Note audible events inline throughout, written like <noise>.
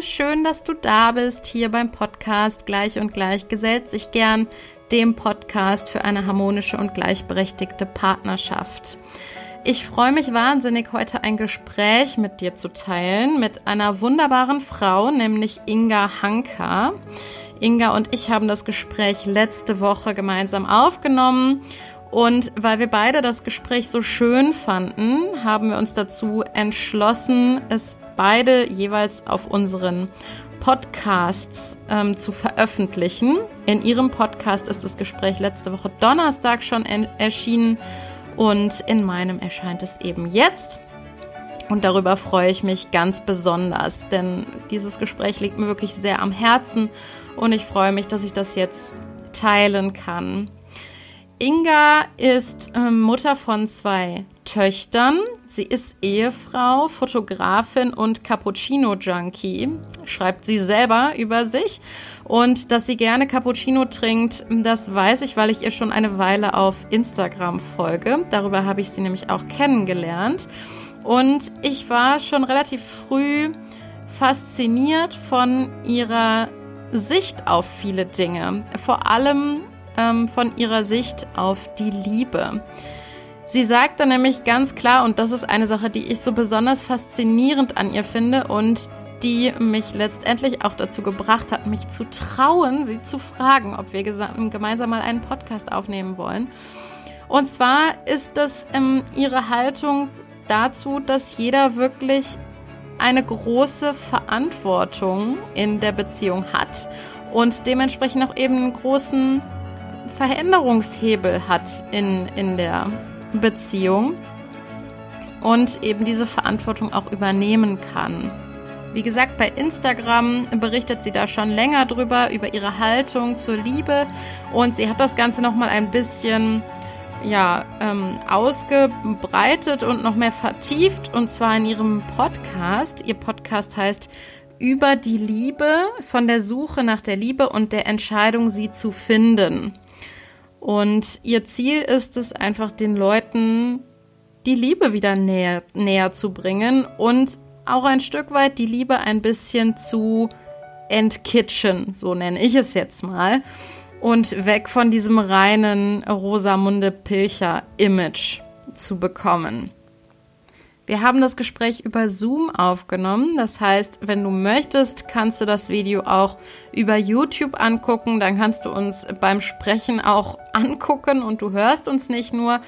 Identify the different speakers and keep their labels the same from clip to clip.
Speaker 1: Schön, dass du da bist hier beim Podcast Gleich und Gleich gesellt sich gern, dem Podcast für eine harmonische und gleichberechtigte Partnerschaft. Ich freue mich wahnsinnig, heute ein Gespräch mit dir zu teilen mit einer wunderbaren Frau, nämlich Inga Hanka. Inga und ich haben das Gespräch letzte Woche gemeinsam aufgenommen und weil wir beide das Gespräch so schön fanden, haben wir uns dazu entschlossen, es beide jeweils auf unseren Podcasts ähm, zu veröffentlichen. In ihrem Podcast ist das Gespräch letzte Woche Donnerstag schon erschienen und in meinem erscheint es eben jetzt. Und darüber freue ich mich ganz besonders, denn dieses Gespräch liegt mir wirklich sehr am Herzen und ich freue mich, dass ich das jetzt teilen kann. Inga ist äh, Mutter von zwei Töchtern. Sie ist Ehefrau, Fotografin und Cappuccino-Junkie, schreibt sie selber über sich. Und dass sie gerne Cappuccino trinkt, das weiß ich, weil ich ihr schon eine Weile auf Instagram folge. Darüber habe ich sie nämlich auch kennengelernt. Und ich war schon relativ früh fasziniert von ihrer Sicht auf viele Dinge. Vor allem ähm, von ihrer Sicht auf die Liebe. Sie sagt dann nämlich ganz klar, und das ist eine Sache, die ich so besonders faszinierend an ihr finde und die mich letztendlich auch dazu gebracht hat, mich zu trauen, sie zu fragen, ob wir gemeinsam mal einen Podcast aufnehmen wollen. Und zwar ist das ähm, ihre Haltung dazu, dass jeder wirklich eine große Verantwortung in der Beziehung hat und dementsprechend auch eben einen großen Veränderungshebel hat in, in der Beziehung und eben diese Verantwortung auch übernehmen kann. Wie gesagt, bei Instagram berichtet sie da schon länger drüber, über ihre Haltung zur Liebe und sie hat das Ganze nochmal ein bisschen ja, ähm, ausgebreitet und noch mehr vertieft und zwar in ihrem Podcast. Ihr Podcast heißt Über die Liebe, von der Suche nach der Liebe und der Entscheidung, sie zu finden. Und ihr Ziel ist es einfach, den Leuten die Liebe wieder näher, näher zu bringen und auch ein Stück weit die Liebe ein bisschen zu entkitschen, so nenne ich es jetzt mal. Und weg von diesem reinen Rosamunde Pilcher-Image zu bekommen. Wir haben das Gespräch über Zoom aufgenommen. Das heißt, wenn du möchtest, kannst du das Video auch über YouTube angucken. Dann kannst du uns beim Sprechen auch <laughs> angucken und du hörst uns nicht nur.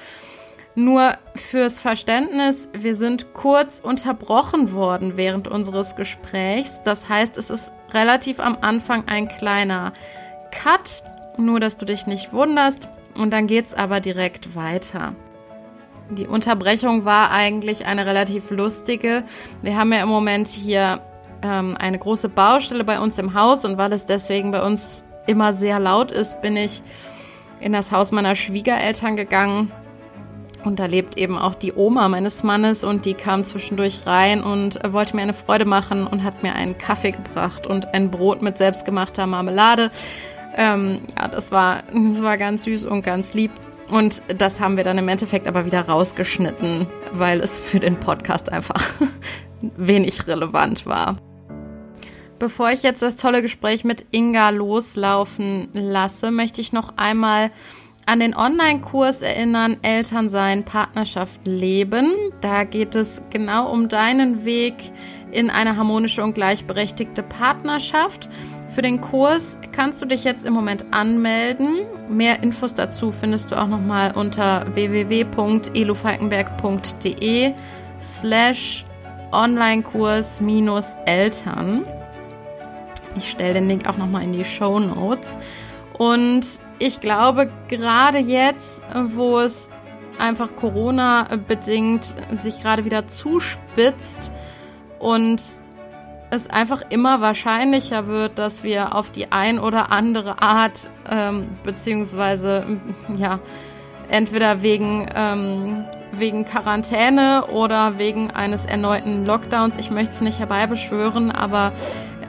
Speaker 1: Nur fürs Verständnis, wir sind kurz unterbrochen worden während unseres Gesprächs. Das heißt, es ist relativ am Anfang ein kleiner Cut, nur dass du dich nicht wunderst. Und dann geht es aber direkt weiter. Die Unterbrechung war eigentlich eine relativ lustige. Wir haben ja im Moment hier ähm, eine große Baustelle bei uns im Haus und weil es deswegen bei uns immer sehr laut ist, bin ich in das Haus meiner Schwiegereltern gegangen. Und da lebt eben auch die Oma meines Mannes und die kam zwischendurch rein und wollte mir eine Freude machen und hat mir einen Kaffee gebracht und ein Brot mit selbstgemachter Marmelade. Ähm, ja, das war, das war ganz süß und ganz lieb. Und das haben wir dann im Endeffekt aber wieder rausgeschnitten, weil es für den Podcast einfach <laughs> wenig relevant war. Bevor ich jetzt das tolle Gespräch mit Inga loslaufen lasse, möchte ich noch einmal an den Online-Kurs erinnern, Elternsein, Partnerschaft leben. Da geht es genau um deinen Weg in eine harmonische und gleichberechtigte Partnerschaft. Für den Kurs kannst du dich jetzt im Moment anmelden. Mehr Infos dazu findest du auch nochmal unter www.elofalkenberg.de slash Onlinekurs minus Eltern. Ich stelle den Link auch nochmal in die Show Notes. Und ich glaube, gerade jetzt, wo es einfach Corona-bedingt sich gerade wieder zuspitzt und es einfach immer wahrscheinlicher wird, dass wir auf die ein oder andere Art, ähm, beziehungsweise <laughs> ja, entweder wegen, ähm, wegen Quarantäne oder wegen eines erneuten Lockdowns, ich möchte es nicht herbeibeschwören, aber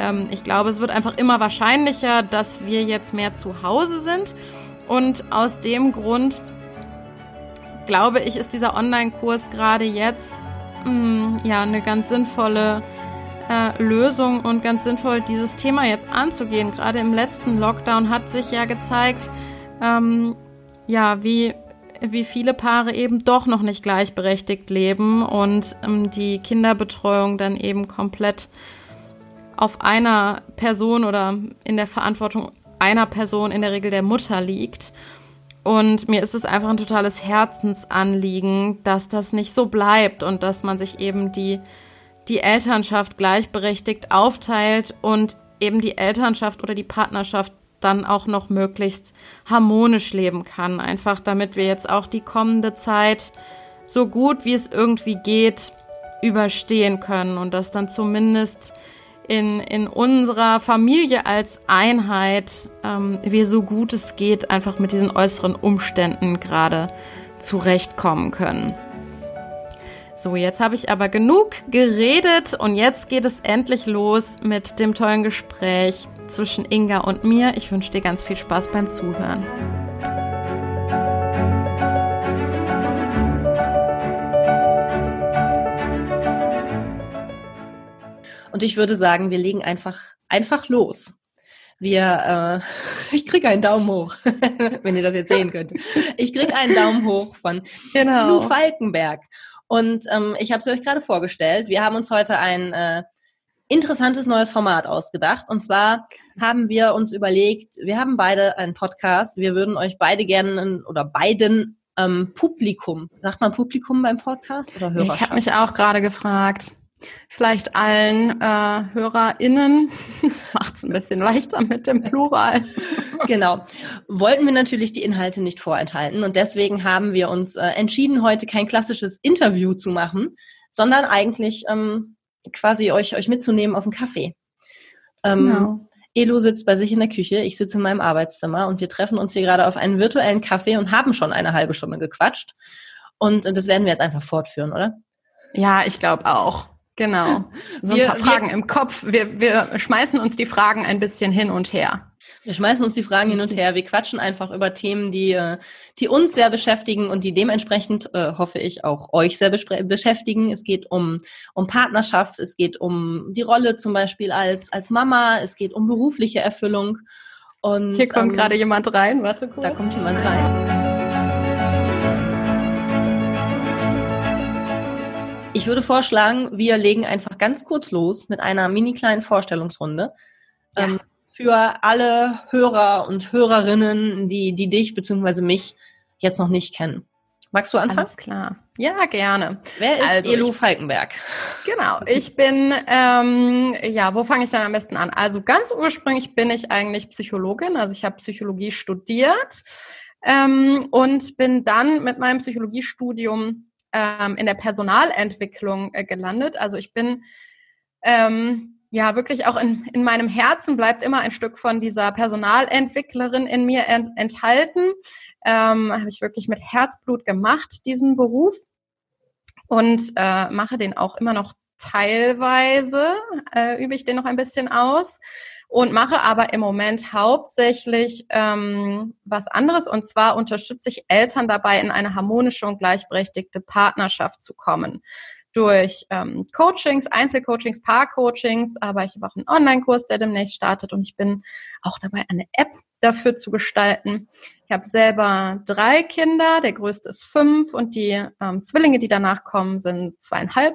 Speaker 1: ähm, ich glaube, es wird einfach immer wahrscheinlicher, dass wir jetzt mehr zu Hause sind. Und aus dem Grund glaube ich, ist dieser Online-Kurs gerade jetzt mh, mm, ja eine ganz sinnvolle äh, Lösung und ganz sinnvoll, dieses Thema jetzt anzugehen. Gerade im letzten Lockdown hat sich ja gezeigt, ähm, ja, wie, wie viele Paare eben doch noch nicht gleichberechtigt leben und ähm, die Kinderbetreuung dann eben komplett auf einer Person oder in der Verantwortung einer Person, in der Regel der Mutter, liegt. Und mir ist es einfach ein totales Herzensanliegen, dass das nicht so bleibt und dass man sich eben die, die Elternschaft gleichberechtigt aufteilt und eben die Elternschaft oder die Partnerschaft dann auch noch möglichst harmonisch leben kann. Einfach damit wir jetzt auch die kommende Zeit so gut wie es irgendwie geht überstehen können und dass dann zumindest in, in unserer Familie als Einheit ähm, wir so gut es geht einfach mit diesen äußeren Umständen gerade zurechtkommen können. So, jetzt habe ich aber genug geredet und jetzt geht es endlich los mit dem tollen Gespräch zwischen Inga und mir. Ich wünsche dir ganz viel Spaß beim Zuhören.
Speaker 2: Und ich würde sagen, wir legen einfach, einfach los. Wir, äh, <laughs> ich kriege einen Daumen hoch, <laughs> wenn ihr das jetzt sehen könnt. Ich kriege einen Daumen hoch von genau. Lou Falkenberg. Und ähm, ich habe es euch gerade vorgestellt. Wir haben uns heute ein äh, interessantes neues Format ausgedacht. Und zwar haben wir uns überlegt, wir haben beide einen Podcast. Wir würden euch beide gerne oder beiden ähm, Publikum, sagt man Publikum beim Podcast oder
Speaker 1: Hörerschaft? Ich habe mich auch gerade gefragt vielleicht allen äh, HörerInnen. <laughs> Das macht es ein bisschen leichter mit dem Plural. <laughs>
Speaker 2: Genau. Wollten wir natürlich die Inhalte nicht vorenthalten und deswegen haben wir uns äh, entschieden, heute kein klassisches Interview zu machen, sondern eigentlich ähm, quasi euch, euch mitzunehmen auf einen Kaffee. Ähm, genau. Elo sitzt bei sich in der Küche, ich sitze in meinem Arbeitszimmer und wir treffen uns hier gerade auf einen virtuellen Kaffee und haben schon eine halbe Stunde gequatscht. Und das werden wir jetzt einfach fortführen, oder?
Speaker 1: Ja, ich glaube auch. Genau. So wir, ein paar Fragen wir, im Kopf. Wir, wir schmeißen uns die Fragen ein bisschen hin und her.
Speaker 2: Wir schmeißen uns die Fragen hin und her. Wir quatschen einfach über Themen, die, äh, die uns sehr beschäftigen und die dementsprechend, äh, hoffe ich, auch euch sehr beschäftigen. Es geht um, um Partnerschaft, es geht um die Rolle zum Beispiel als, als Mama, es geht um berufliche Erfüllung.
Speaker 1: Und, Hier kommt ähm, gerade jemand rein, warte
Speaker 2: kurz. Da kommt jemand rein. Ich würde vorschlagen, wir legen einfach ganz kurz los mit einer mini kleinen Vorstellungsrunde. Ja. Ähm, für alle Hörer und Hörerinnen, die, die dich bzw. mich jetzt noch nicht kennen. Magst du anfangen?
Speaker 1: Alles klar. Ja, gerne.
Speaker 2: Wer ist also Elu Falkenberg?
Speaker 1: Genau, ich bin, ähm, ja, wo fange ich dann am besten an? Also ganz ursprünglich bin ich eigentlich Psychologin, also ich habe Psychologie studiert ähm, und bin dann mit meinem Psychologiestudium ähm, in der Personalentwicklung äh, gelandet. Also ich bin ähm, ja wirklich auch in, in meinem Herzen bleibt immer ein Stück von dieser Personalentwicklerin in mir ent, enthalten. Ähm, Habe ich wirklich mit Herzblut gemacht, diesen Beruf. Und äh, mache den auch immer noch teilweise, äh, übe ich den noch ein bisschen aus und mache aber im Moment hauptsächlich ähm, was anderes. Und zwar unterstütze ich Eltern dabei, in eine harmonische und gleichberechtigte Partnerschaft zu kommen. Durch ähm, Coachings, Einzelcoachings, Paarcoachings, aber ich habe auch einen Online-Kurs, der demnächst startet und ich bin auch dabei, eine App dafür zu gestalten. Ich habe selber drei Kinder, der größte ist fünf und die ähm, Zwillinge, die danach kommen, sind zweieinhalb.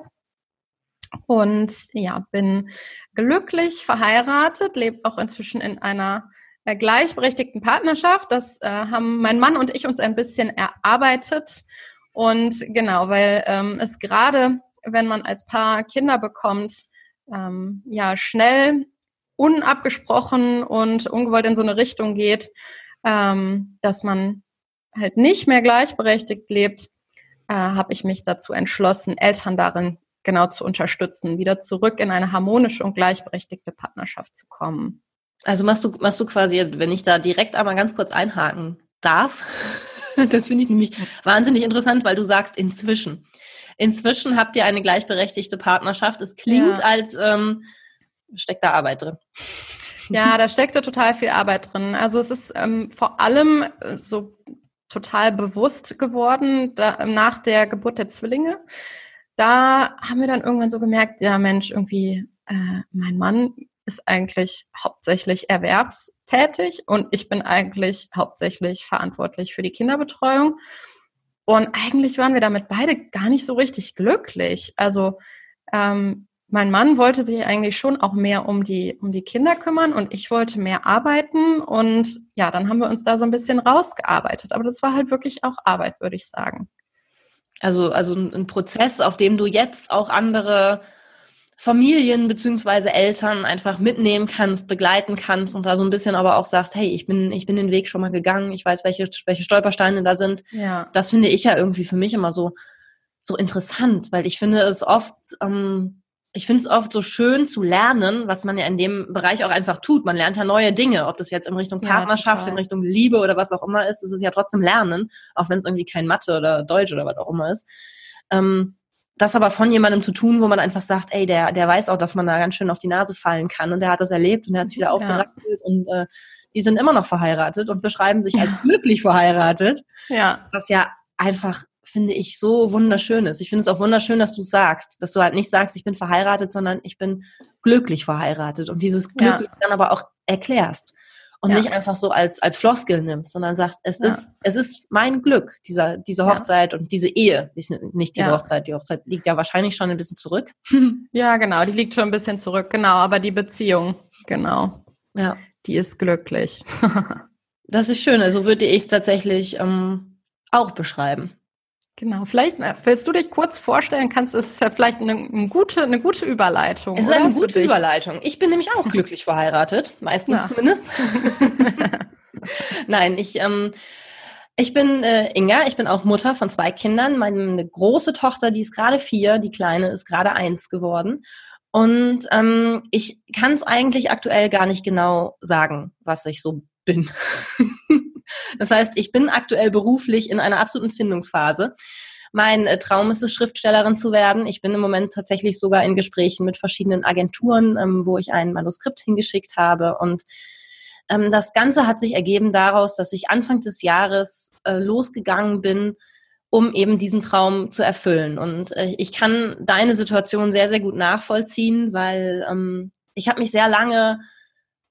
Speaker 1: Und ja, bin glücklich verheiratet, lebe auch inzwischen in einer äh, gleichberechtigten Partnerschaft. Das äh, haben mein Mann und ich uns ein bisschen erarbeitet. Und genau, weil ähm, es gerade, wenn man als Paar Kinder bekommt, ähm, ja schnell unabgesprochen und ungewollt in so eine Richtung geht, ähm, dass man halt nicht mehr gleichberechtigt lebt, äh, habe ich mich dazu entschlossen, Eltern darin genau zu unterstützen, wieder zurück in eine harmonische und gleichberechtigte Partnerschaft zu kommen.
Speaker 2: Also machst du, machst du quasi, wenn ich da direkt einmal ganz kurz einhaken darf, <laughs> das finde ich nämlich wahnsinnig interessant, weil du sagst inzwischen. Inzwischen habt ihr eine gleichberechtigte Partnerschaft. Es klingt, ja. als ähm, steckt da Arbeit drin.
Speaker 1: Ja, <laughs> da steckt da total viel Arbeit drin. Also es ist ähm, vor allem äh, so total bewusst geworden da, nach der Geburt der Zwillinge da haben wir dann irgendwann so gemerkt, ja Mensch, irgendwie äh, mein Mann ist eigentlich hauptsächlich erwerbstätig und ich bin eigentlich hauptsächlich verantwortlich für die Kinderbetreuung. Und eigentlich waren wir damit beide gar nicht so richtig glücklich. Also ähm, mein Mann wollte sich eigentlich schon auch mehr um die, um die Kinder kümmern und ich wollte mehr arbeiten. Und ja, dann haben wir uns da so ein bisschen rausgearbeitet. Aber das war halt wirklich auch Arbeit, würde ich sagen.
Speaker 2: Also, also ein Prozess, auf dem du jetzt auch andere Familien beziehungsweise Eltern einfach mitnehmen kannst, begleiten kannst und da so ein bisschen aber auch sagst, hey, ich bin, ich bin den Weg schon mal gegangen, ich weiß, welche, welche Stolpersteine da sind. Ja. Das finde ich ja irgendwie für mich immer so, so interessant, weil ich finde es oft, ähm, ich finde es oft so schön zu lernen, was man ja in dem Bereich auch einfach tut. Man lernt ja neue Dinge, ob das jetzt in Richtung Partnerschaft, ja, in Richtung Liebe oder was auch immer ist. Es ist ja trotzdem Lernen, auch wenn es irgendwie kein Mathe oder Deutsch oder was auch immer ist. Ähm, das aber von jemandem zu tun, wo man einfach sagt, ey, der, der weiß auch, dass man da ganz schön auf die Nase fallen kann und der hat das erlebt und der hat es wieder aufgerappelt ja. und äh, die sind immer noch verheiratet und beschreiben sich als <laughs> glücklich verheiratet. Ja. Was ja einfach, finde ich, so wunderschön ist. Ich finde es auch wunderschön, dass du sagst, dass du halt nicht sagst, ich bin verheiratet, sondern ich bin glücklich verheiratet und dieses Glück ja. dann aber auch erklärst und ja. nicht einfach so als, als Floskel nimmst, sondern sagst, es ja. ist, es ist mein Glück, dieser, diese Hochzeit und diese Ehe. Nicht diese Hochzeit, die Hochzeit liegt ja wahrscheinlich schon ein bisschen zurück. <laughs>
Speaker 1: ja, genau, die liegt schon ein bisschen zurück, genau, aber die Beziehung, genau. Ja. Die ist glücklich. <laughs>
Speaker 2: das ist schön, also würde ich es tatsächlich ähm, auch beschreiben.
Speaker 1: Genau, vielleicht äh, willst du dich kurz vorstellen, kannst es ja vielleicht eine, eine, gute, eine gute Überleitung.
Speaker 2: Es ist eine gute Überleitung. Ich bin nämlich auch <laughs> glücklich verheiratet, meistens ja. zumindest. <laughs> Nein, ich, ähm, ich bin äh, Inga, ich bin auch Mutter von zwei Kindern. Meine große Tochter, die ist gerade vier, die kleine ist gerade eins geworden. Und ähm, ich kann es eigentlich aktuell gar nicht genau sagen, was ich so bin. <laughs> Das heißt, ich bin aktuell beruflich in einer absoluten Findungsphase. Mein äh, Traum ist es, Schriftstellerin zu werden. Ich bin im Moment tatsächlich sogar in Gesprächen mit verschiedenen Agenturen, ähm, wo ich ein Manuskript hingeschickt habe. Und ähm, das Ganze hat sich ergeben daraus, dass ich Anfang des Jahres äh, losgegangen bin, um eben diesen Traum zu erfüllen. Und äh, ich kann deine Situation sehr, sehr gut nachvollziehen, weil ähm, ich habe mich sehr lange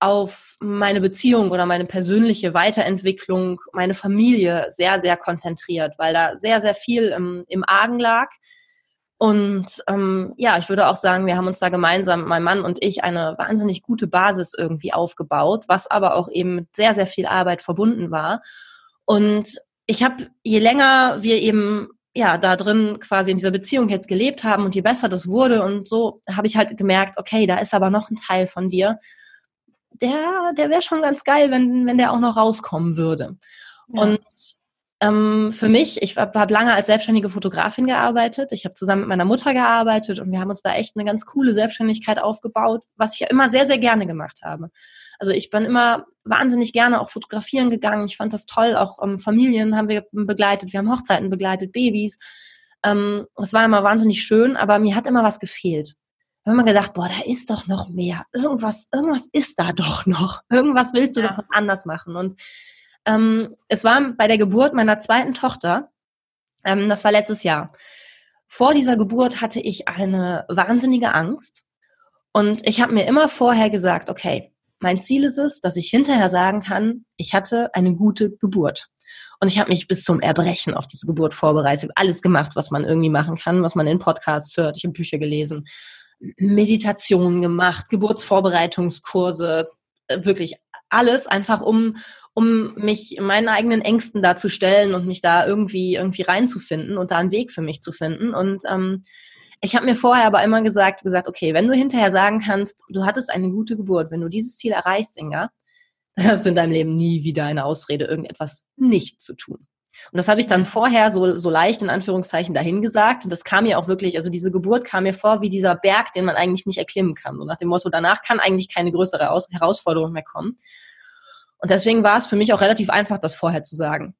Speaker 2: auf meine Beziehung oder meine persönliche Weiterentwicklung, meine Familie sehr, sehr konzentriert, weil da sehr, sehr viel im, im Argen lag. Und ähm, ja, ich würde auch sagen, wir haben uns da gemeinsam, mein Mann und ich, eine wahnsinnig gute Basis irgendwie aufgebaut, was aber auch eben mit sehr, sehr viel Arbeit verbunden war. Und ich habe, je länger wir eben ja da drin quasi in dieser Beziehung jetzt gelebt haben und je besser das wurde und so, habe ich halt gemerkt, okay, da ist aber noch ein Teil von dir, der, der wäre schon ganz geil, wenn, wenn der auch noch rauskommen würde. Ja. Und ähm, für mich, ich habe hab lange als selbstständige Fotografin gearbeitet. Ich habe zusammen mit meiner Mutter gearbeitet und wir haben uns da echt eine ganz coole Selbstständigkeit aufgebaut, was ich ja immer sehr, sehr gerne gemacht habe. Also ich bin immer wahnsinnig gerne auch fotografieren gegangen. Ich fand das toll. Auch ähm, Familien haben wir begleitet, wir haben Hochzeiten begleitet, Babys. Ähm, es war immer wahnsinnig schön, aber mir hat immer was gefehlt habe immer gedacht, boah, da ist doch noch mehr. Irgendwas, irgendwas ist da doch noch. Irgendwas willst du ja. doch noch anders machen. Und ähm, es war bei der Geburt meiner zweiten Tochter, ähm, das war letztes Jahr. Vor dieser Geburt hatte ich eine wahnsinnige Angst. Und ich habe mir immer vorher gesagt, okay, mein Ziel ist es, dass ich hinterher sagen kann, ich hatte eine gute Geburt. Und ich habe mich bis zum Erbrechen auf diese Geburt vorbereitet, alles gemacht, was man irgendwie machen kann, was man in Podcasts hört. Ich habe Bücher gelesen, Meditationen gemacht, Geburtsvorbereitungskurse, äh, wirklich alles einfach um um mich meinen eigenen Ängsten darzustellen und mich da irgendwie irgendwie reinzufinden und da einen Weg für mich zu finden und ähm, ich habe mir vorher aber immer gesagt, gesagt, okay, wenn du hinterher sagen kannst, du hattest eine gute Geburt, wenn du dieses Ziel erreichst, Inga, dann hast du in deinem Leben nie wieder eine Ausrede, irgendetwas nicht zu tun. Und das habe ich dann vorher so, so leicht in Anführungszeichen dahin gesagt. Und das kam mir auch wirklich, also diese Geburt kam mir vor wie dieser Berg, den man eigentlich nicht erklimmen kann. So nach dem Motto, danach kann eigentlich keine größere Aus Herausforderung mehr kommen. Und deswegen war es für mich auch relativ einfach, das vorher zu sagen.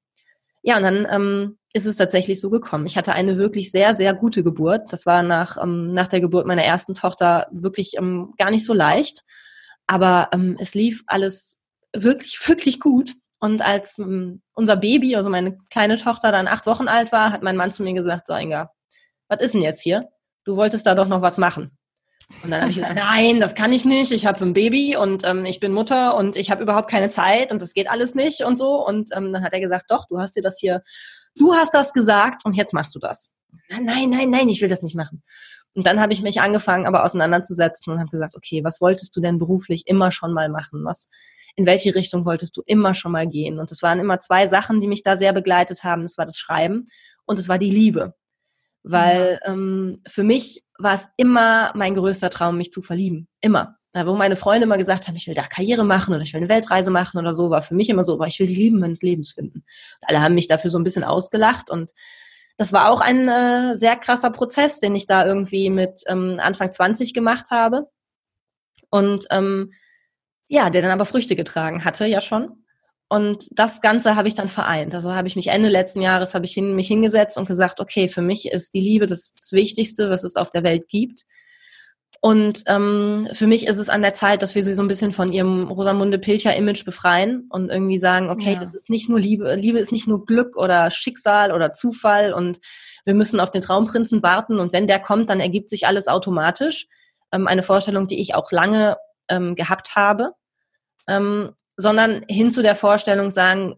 Speaker 2: Ja, und dann ähm, ist es tatsächlich so gekommen. Ich hatte eine wirklich sehr, sehr gute Geburt. Das war nach, ähm, nach der Geburt meiner ersten Tochter wirklich ähm, gar nicht so leicht. Aber ähm, es lief alles wirklich, <laughs> wirklich gut. Und als ähm, unser Baby, also meine kleine Tochter, dann acht Wochen alt war, hat mein Mann zu mir gesagt, so Inga, was ist denn jetzt hier? Du wolltest da doch noch was machen. Und dann habe ich gesagt, <laughs> nein, das kann ich nicht. Ich habe ein Baby und ähm, ich bin Mutter und ich habe überhaupt keine Zeit und das geht alles nicht und so. Und ähm, dann hat er gesagt, doch, du hast dir das hier, du hast das gesagt und jetzt machst du das. Nein, nein, nein, ich will das nicht machen. Und dann habe ich mich angefangen, aber auseinanderzusetzen und habe gesagt, okay, was wolltest du denn beruflich immer schon mal machen? Was, in welche Richtung wolltest du immer schon mal gehen? Und es waren immer zwei Sachen, die mich da sehr begleitet haben. Das war das Schreiben und es war die Liebe. Weil ja. ähm, für mich war es immer mein größter Traum, mich zu verlieben. Immer. Da, wo meine Freunde immer gesagt haben, ich will da Karriere machen oder ich will eine Weltreise machen oder so, war für mich immer so, aber ich will die Liebe meines Lebens finden. Und alle haben mich dafür so ein bisschen ausgelacht und das war auch ein äh, sehr krasser Prozess, den ich da irgendwie mit ähm, Anfang 20 gemacht habe. Und ähm, ja, der dann aber Früchte getragen hatte, ja schon. Und das Ganze habe ich dann vereint. Also habe ich mich Ende letzten Jahres habe ich hin, mich hingesetzt und gesagt, okay, für mich ist die Liebe das, das Wichtigste, was es auf der Welt gibt. Und ähm, für mich ist es an der Zeit, dass wir sie so ein bisschen von ihrem Rosamunde Pilcher-Image befreien und irgendwie sagen, okay, ja. das ist nicht nur Liebe, Liebe ist nicht nur Glück oder Schicksal oder Zufall und wir müssen auf den Traumprinzen warten und wenn der kommt, dann ergibt sich alles automatisch. Ähm, eine Vorstellung, die ich auch lange ähm, gehabt habe. Ähm, sondern hin zu der Vorstellung sagen,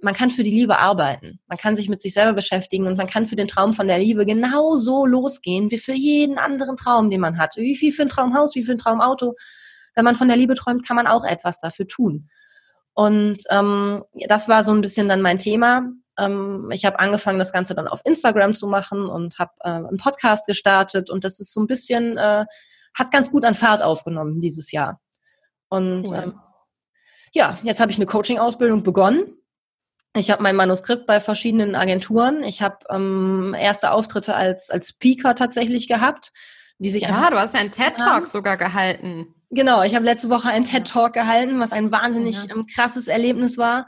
Speaker 2: man kann für die Liebe arbeiten, man kann sich mit sich selber beschäftigen und man kann für den Traum von der Liebe genauso losgehen wie für jeden anderen Traum, den man hat. Wie viel für ein Traumhaus, wie für ein Traumauto. Wenn man von der Liebe träumt, kann man auch etwas dafür tun. Und ähm, das war so ein bisschen dann mein Thema. Ähm, ich habe angefangen, das Ganze dann auf Instagram zu machen und habe äh, einen Podcast gestartet und das ist so ein bisschen, äh, hat ganz gut an Fahrt aufgenommen dieses Jahr. Und cool. ähm, ja, jetzt habe ich eine Coaching-Ausbildung begonnen ich habe mein Manuskript bei verschiedenen Agenturen. Ich habe ähm, erste Auftritte als, als Speaker tatsächlich gehabt, die sich
Speaker 1: ja, einfach. Ja, du hast ja einen TED-Talk sogar gehalten.
Speaker 2: Genau, ich habe letzte Woche einen TED-Talk gehalten, was ein wahnsinnig ja. ähm, krasses Erlebnis war.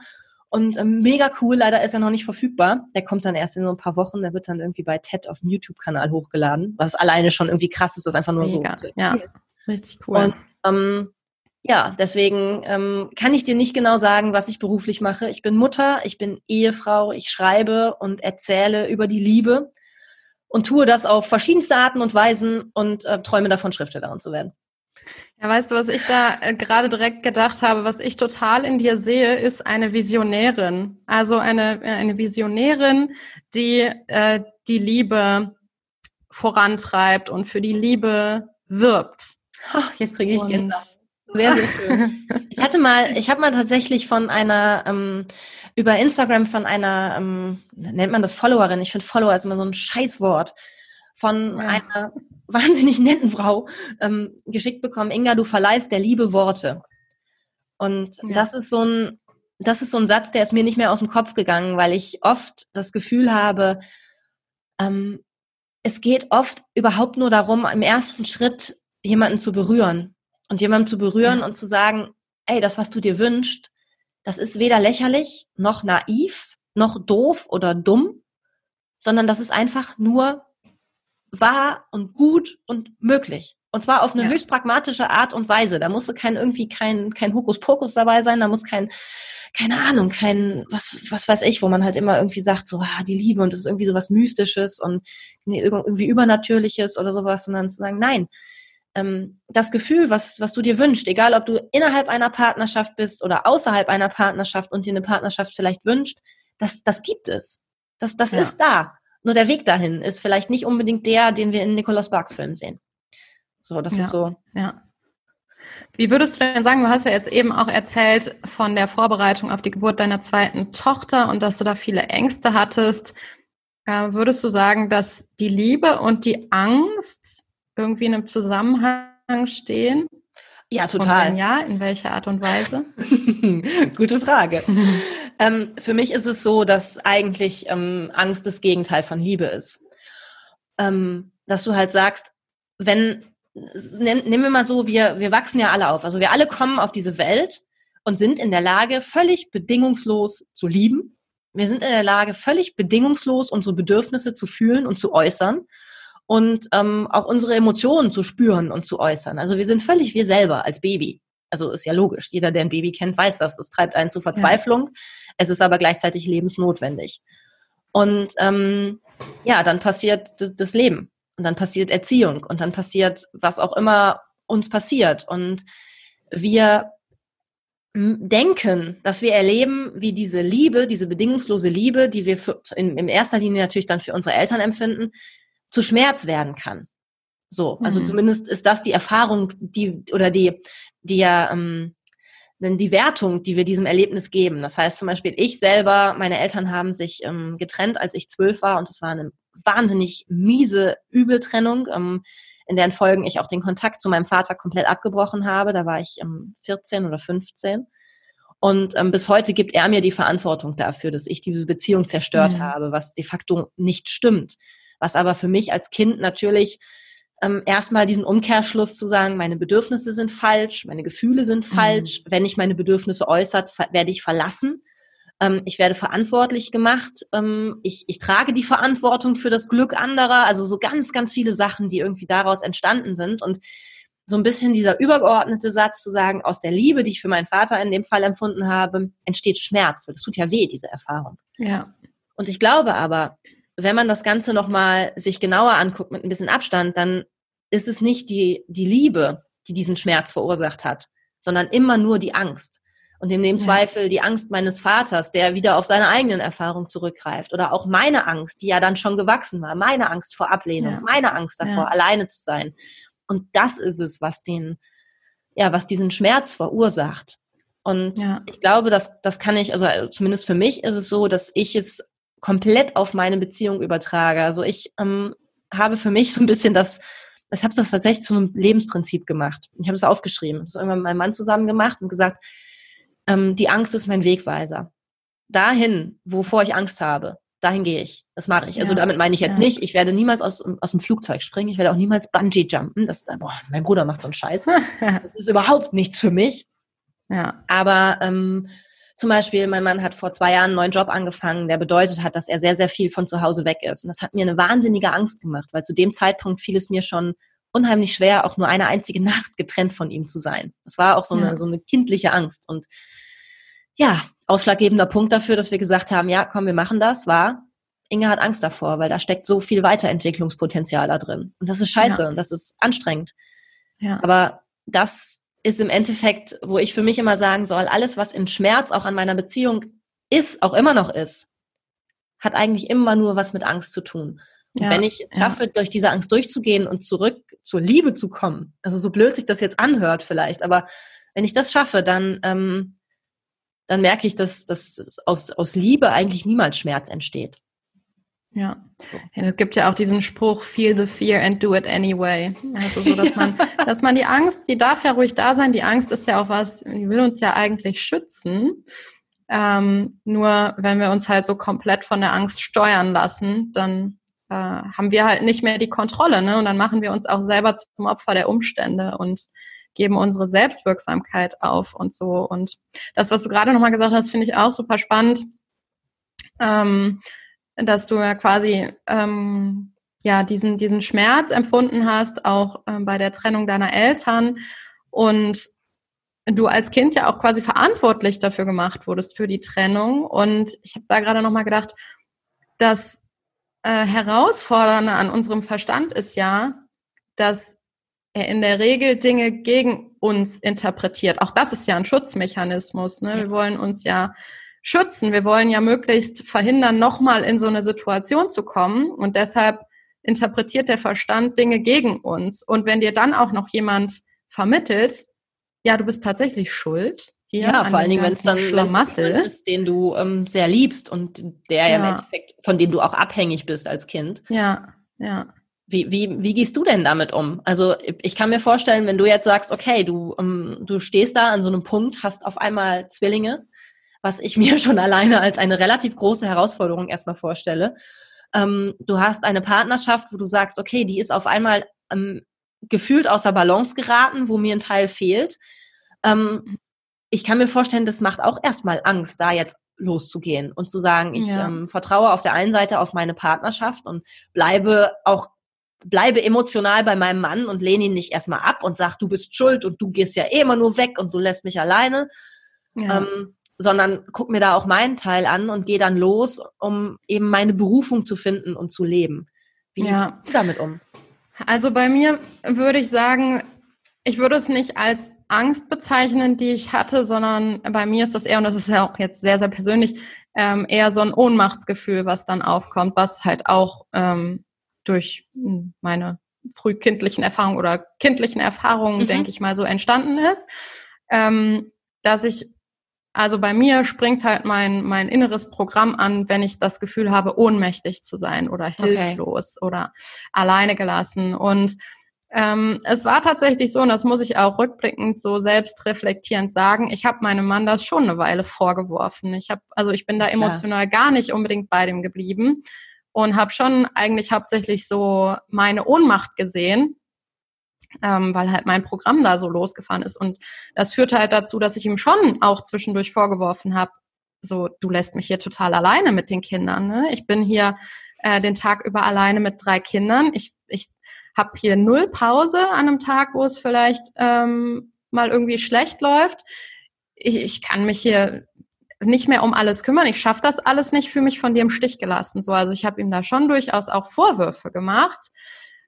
Speaker 2: Und ähm, mega cool, leider ist er noch nicht verfügbar. Der kommt dann erst in so ein paar Wochen. Der wird dann irgendwie bei TED auf dem YouTube-Kanal hochgeladen, was alleine schon irgendwie krass ist, das einfach nur mega. so.
Speaker 1: Ja, richtig cool.
Speaker 2: Und ähm, ja, deswegen ähm, kann ich dir nicht genau sagen, was ich beruflich mache. Ich bin Mutter, ich bin Ehefrau, ich schreibe und erzähle über die Liebe und tue das auf verschiedenste Arten und Weisen und äh, träume davon, Schriftstellerin zu werden.
Speaker 1: Ja, weißt du, was ich da äh, gerade direkt gedacht habe, was ich total in dir sehe, ist eine Visionärin. Also eine, äh, eine Visionärin, die äh, die Liebe vorantreibt und für die Liebe wirbt.
Speaker 2: Ach, jetzt kriege ich Gänsehaut. Sehr, sehr schön. <laughs> Ich hatte mal, ich habe mal tatsächlich von einer, ähm, über Instagram von einer, ähm, nennt man das Followerin, ich finde Follower ist immer so ein Scheißwort, von ja. einer <laughs> wahnsinnig netten Frau ähm, geschickt bekommen, Inga, du verleihst der Liebe Worte. Und ja. das ist so ein, das ist so ein Satz, der ist mir nicht mehr aus dem Kopf gegangen, weil ich oft das Gefühl habe, ähm, es geht oft überhaupt nur darum, im ersten Schritt jemanden zu berühren und jemandem zu berühren ja. und zu sagen, ey, das, was du dir wünschst, das ist weder lächerlich, noch naiv, noch doof oder dumm, sondern das ist einfach nur wahr und gut und möglich. Und zwar auf eine ja. höchst pragmatische Art und Weise. Da musste kein irgendwie kein, kein Hokuspokus dabei sein, da muss kein, keine Ahnung, kein, was, was weiß ich, wo man halt immer irgendwie sagt, so, ah, die Liebe und das ist irgendwie so was Mystisches und irgendwie Übernatürliches oder sowas, und dann zu sagen, nein, ähm, das Gefühl, was, was du dir wünschst, egal ob du innerhalb einer Partnerschaft bist oder außerhalb einer Partnerschaft und dir eine Partnerschaft vielleicht wünscht, das, das gibt es. Das, das ja. ist da. Nur der Weg dahin ist vielleicht nicht unbedingt der, den wir in Nicholas Sparks Filmen sehen. So, das
Speaker 1: ja.
Speaker 2: ist so.
Speaker 1: Ja. Wie würdest du denn sagen, du hast ja jetzt eben auch erzählt von der Vorbereitung auf die Geburt deiner zweiten Tochter und dass du da viele Ängste hattest. Äh, würdest du sagen, dass die Liebe und die Angst irgendwie in einem Zusammenhang stehen?
Speaker 2: Ja, total. Und
Speaker 1: wenn ja, in welcher Art und Weise? <laughs>
Speaker 2: Gute Frage. <laughs> ähm, für mich ist es so, dass eigentlich ähm, Angst das Gegenteil von Liebe ist. Ähm, dass du halt sagst, wenn, nehmen wir mal so, wir, wir wachsen ja alle auf. Also wir alle kommen auf diese Welt und sind in der Lage, völlig bedingungslos zu lieben. Wir sind in der Lage, völlig bedingungslos unsere Bedürfnisse zu fühlen und zu äußern und ähm, auch unsere Emotionen zu spüren und zu äußern. Also wir sind völlig wir selber als Baby. Also ist ja logisch. Jeder, der ein Baby kennt, weiß das. Es treibt einen zu Verzweiflung. Ja. Es ist aber gleichzeitig lebensnotwendig. Und ähm, ja, dann passiert das, das Leben. Und dann passiert Erziehung und dann passiert, was auch immer uns passiert. Und wir denken, dass wir erleben, wie diese Liebe, diese bedingungslose Liebe, die wir für, in, in erster Linie natürlich dann für unsere Eltern empfinden, zu Schmerz werden kann. So, also mhm. zumindest ist das die Erfahrung, die oder die, die ja ähm, die Wertung, die wir diesem Erlebnis geben. Das heißt zum Beispiel, ich selber, meine Eltern haben sich ähm, getrennt, als ich zwölf war, und es war eine wahnsinnig miese Übeltrennung. Ähm, in deren Folgen ich auch den Kontakt zu meinem Vater komplett abgebrochen habe. Da war ich ähm, 14 oder 15. Und ähm, bis heute gibt er mir die Verantwortung dafür, dass ich diese Beziehung zerstört mhm. habe, was de facto nicht stimmt. Was aber für mich als Kind natürlich ähm, erstmal diesen Umkehrschluss zu sagen, meine Bedürfnisse sind falsch, meine Gefühle sind mhm. falsch. Mhm. Wenn ich meine Bedürfnisse äußert, werde ich verlassen. Ähm, ich werde verantwortlich gemacht. Ähm, ich, ich trage die Verantwortung für das Glück anderer. Also so ganz, ganz viele Sachen, die irgendwie daraus entstanden sind. Und so ein bisschen dieser übergeordnete Satz zu sagen, aus der Liebe, die ich für meinen Vater in dem Fall empfunden habe, entsteht Schmerz. Weil das tut ja weh, diese Erfahrung.
Speaker 1: Ja.
Speaker 2: Und ich glaube aber, wenn man das Ganze nochmal sich genauer anguckt mit ein bisschen Abstand, dann ist es nicht die, die Liebe, die diesen Schmerz verursacht hat, sondern immer nur die Angst. Und in dem ja. Zweifel die Angst meines Vaters, der wieder auf seine eigenen Erfahrungen zurückgreift. Oder auch meine Angst, die ja dann schon gewachsen war. Meine Angst vor Ablehnung, ja. meine Angst davor, ja. alleine zu sein. Und das ist es, was den, ja, was diesen Schmerz verursacht. Und ich glaube, dass das kann ich, also zumindest für mich ist es so, dass ich es komplett auf meine Beziehung übertrage. Also ich ähm, habe für mich so ein bisschen das, ich habe das tatsächlich zu einem Lebensprinzip gemacht. Ich habe es aufgeschrieben, das irgendwann mit meinem Mann zusammen gemacht und gesagt, ähm, die Angst ist mein Wegweiser. Dahin, wovor ich Angst habe, dahin gehe ich. Das mache ich. Also ja. Also damit meine ich jetzt ja. nicht, ich werde niemals aus, aus dem Flugzeug springen, ich werde auch niemals Bungee jumpen. Das, boah, mein Bruder macht so einen Scheiß. <laughs> das ist überhaupt nichts für mich. Ja. Aber ähm, zum Beispiel, mein Mann hat vor zwei Jahren einen neuen Job angefangen, der bedeutet hat, dass er sehr, sehr viel von zu Hause weg ist. Und das hat mir eine wahnsinnige Angst gemacht, weil zu dem Zeitpunkt fiel es mir schon unheimlich schwer, auch nur eine einzige <laughs> Nacht getrennt von ihm zu sein. Das war auch so eine, ja. so eine kindliche Angst. Und ja, ausschlaggebender Punkt dafür, dass wir gesagt haben, ja, komm, wir machen das, war, Inge hat Angst davor, weil da steckt so viel Weiterentwicklungspotenzial da drin. Und das ist scheiße ja. und das ist anstrengend. Ja. Aber das ist im Endeffekt, wo ich für mich immer sagen soll, alles, was in Schmerz auch an meiner Beziehung ist, auch immer noch ist, hat eigentlich immer nur was mit Angst zu tun. Und ja, wenn ich schaffe, ja. durch diese Angst durchzugehen und zurück zur Liebe zu kommen, also so blöd sich das jetzt anhört vielleicht, aber wenn ich das schaffe, dann, ähm, dann merke ich, dass, dass aus, aus Liebe eigentlich niemals Schmerz entsteht.
Speaker 1: Ja. ja, es gibt ja auch diesen Spruch, feel the fear and do it anyway. Also so, dass man, <laughs> dass man die Angst, die darf ja ruhig da sein. Die Angst ist ja auch was, die will uns ja eigentlich schützen. Ähm, nur wenn wir uns halt so komplett von der Angst steuern lassen, dann äh, haben wir halt nicht mehr die Kontrolle, ne? Und dann machen wir uns auch selber zum Opfer der Umstände und geben unsere Selbstwirksamkeit auf und so. Und das, was du gerade nochmal gesagt hast, finde ich auch super spannend, ähm, dass du ja quasi ähm, ja diesen diesen Schmerz empfunden hast, auch ähm, bei der Trennung deiner Eltern und du als Kind ja auch quasi verantwortlich dafür gemacht wurdest für die Trennung. Und ich habe da gerade nochmal gedacht, dass äh, Herausfordernde an unserem Verstand ist ja, dass er in der Regel Dinge gegen uns interpretiert. Auch das ist ja ein Schutzmechanismus. Ne? Wir wollen uns ja schützen. Wir wollen ja möglichst verhindern, nochmal in so eine Situation zu kommen. Und deshalb interpretiert der Verstand Dinge gegen uns. Und wenn dir dann auch noch jemand vermittelt, ja, du bist tatsächlich schuld,
Speaker 2: ja, vor allen Dingen, wenn es dann Schlamassel ist, den du ähm, sehr liebst und der ja. ja. im Endeffekt, von dem du auch abhängig bist als Kind.
Speaker 1: Ja, ja.
Speaker 2: Wie, wie, wie gehst du denn damit um? Also ich kann mir vorstellen, wenn du jetzt sagst, okay, du, ähm, du stehst da an so einem Punkt, hast auf einmal Zwillinge, was ich <laughs> mir schon alleine als eine relativ große Herausforderung erstmal vorstelle. Ähm, du hast eine Partnerschaft, wo du sagst, okay, die ist auf einmal ähm, gefühlt außer Balance geraten, wo mir ein Teil fehlt. Ähm, ich kann mir vorstellen, das macht auch erstmal Angst, da jetzt loszugehen und zu sagen, ich ja. ähm, vertraue auf der einen Seite auf meine Partnerschaft und bleibe auch bleibe emotional bei meinem Mann und lehne ihn nicht erstmal ab und sag, du bist schuld und du gehst ja eh immer nur weg und du lässt mich alleine, ja. ähm, sondern guck mir da auch meinen Teil an und gehe dann los, um eben meine Berufung zu finden und zu leben. Wie ja. gehst du damit um?
Speaker 1: Also bei mir würde ich sagen, ich würde es nicht als Angst bezeichnen, die ich hatte, sondern bei mir ist das eher, und das ist ja auch jetzt sehr, sehr persönlich, ähm, eher so ein Ohnmachtsgefühl, was dann aufkommt, was halt auch ähm, durch hm, meine frühkindlichen Erfahrungen oder kindlichen Erfahrungen, mhm. denke ich mal, so entstanden ist, ähm, dass ich also bei mir springt halt mein, mein inneres Programm an, wenn ich das Gefühl habe, ohnmächtig zu sein oder hilflos okay. oder alleine gelassen. Und ähm, es war tatsächlich so, und das muss ich auch rückblickend so selbst reflektierend sagen, ich habe meinem Mann das schon eine Weile vorgeworfen. Ich habe, also ich bin da emotional gar nicht unbedingt bei dem geblieben und habe schon eigentlich hauptsächlich so meine Ohnmacht gesehen ähm, weil halt mein Programm da so losgefahren ist. Und das führte halt dazu, dass ich ihm schon auch zwischendurch vorgeworfen habe, so, du lässt mich hier total alleine mit den Kindern. Ne? Ich bin hier äh, den Tag über alleine mit drei Kindern. Ich, ich habe hier null Pause an einem Tag, wo es vielleicht ähm, mal irgendwie schlecht läuft. Ich, ich kann mich hier nicht mehr um alles kümmern. Ich schaffe das alles nicht, fühle mich von dir im Stich gelassen. So, also ich habe ihm da schon durchaus auch Vorwürfe gemacht.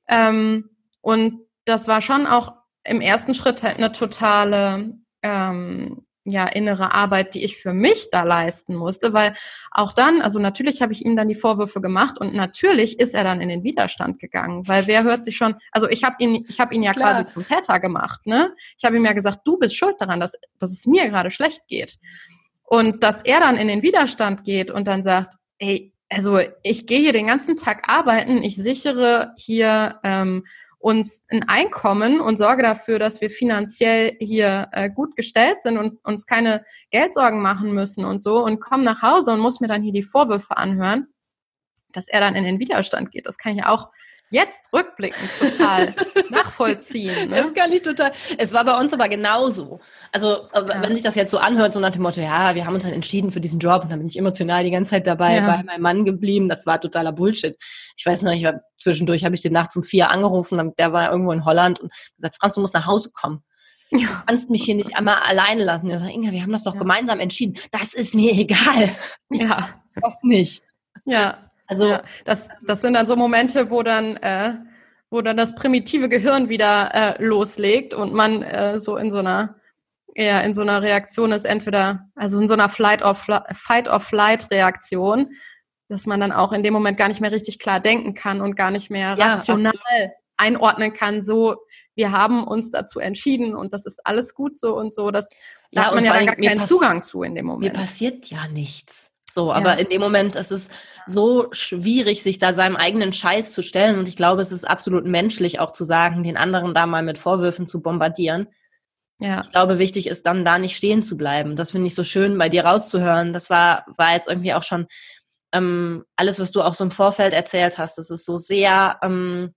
Speaker 1: Ähm, und das war schon auch im ersten Schritt halt eine totale ähm, ja, innere Arbeit, die ich für mich da leisten musste, weil auch dann, also natürlich habe ich ihm dann die Vorwürfe gemacht und natürlich ist er dann in den Widerstand gegangen, weil wer hört sich schon, also ich habe ihn, ich habe ihn ja Klar. quasi zum Täter gemacht, ne? Ich habe ihm ja gesagt, du bist schuld daran, dass, dass es mir gerade schlecht geht. Und dass er dann in den Widerstand geht und dann sagt, ey, also ich gehe hier den ganzen Tag arbeiten, ich sichere hier ähm, uns ein Einkommen und sorge dafür, dass wir finanziell hier äh, gut gestellt sind und uns keine Geldsorgen machen müssen und so und komme nach Hause und muss mir dann hier die Vorwürfe anhören, dass er dann in den Widerstand geht. Das kann ich auch jetzt rückblickend total <laughs> nachvollziehen.
Speaker 2: Ne? Das kann ich total. Es war bei uns aber genauso. Also, äh, ja. wenn sich das jetzt so anhört, so nach dem Motto, ja, wir haben uns dann entschieden für diesen Job und dann bin ich emotional die ganze Zeit dabei ja. bei meinem Mann geblieben. Das war totaler Bullshit. Ich weiß noch, ich war zwischendurch, habe ich den nachts um vier angerufen, der war irgendwo in Holland und gesagt, Franz, du musst nach Hause kommen. Du kannst mich hier nicht einmal alleine lassen. Er sagt, Inga, wir haben das doch ja. gemeinsam entschieden. Das ist mir egal.
Speaker 1: ja.
Speaker 2: Das nicht.
Speaker 1: Ja. Also ja, das, das sind dann so Momente, wo dann, äh, wo dann das primitive Gehirn wieder äh, loslegt und man äh, so in so einer eher in so einer Reaktion ist, entweder also in so einer Flight or Fight or Flight Reaktion, dass man dann auch in dem Moment gar nicht mehr richtig klar denken kann und gar nicht mehr ja, rational absolut. einordnen kann. So, wir haben uns dazu entschieden und das ist alles gut so und so. Das da ja, hat man ja dann gar keinen Zugang zu in dem Moment.
Speaker 2: Mir passiert ja nichts. So, aber ja. in dem Moment ist es so schwierig, sich da seinem eigenen Scheiß zu stellen. Und ich glaube, es ist absolut menschlich auch zu sagen, den anderen da mal mit Vorwürfen zu bombardieren. Ja. Ich glaube, wichtig ist dann da nicht stehen zu bleiben. Das finde ich so schön, bei dir rauszuhören. Das war, war jetzt irgendwie auch schon ähm, alles, was du auch so im Vorfeld erzählt hast. Das ist so sehr, ähm,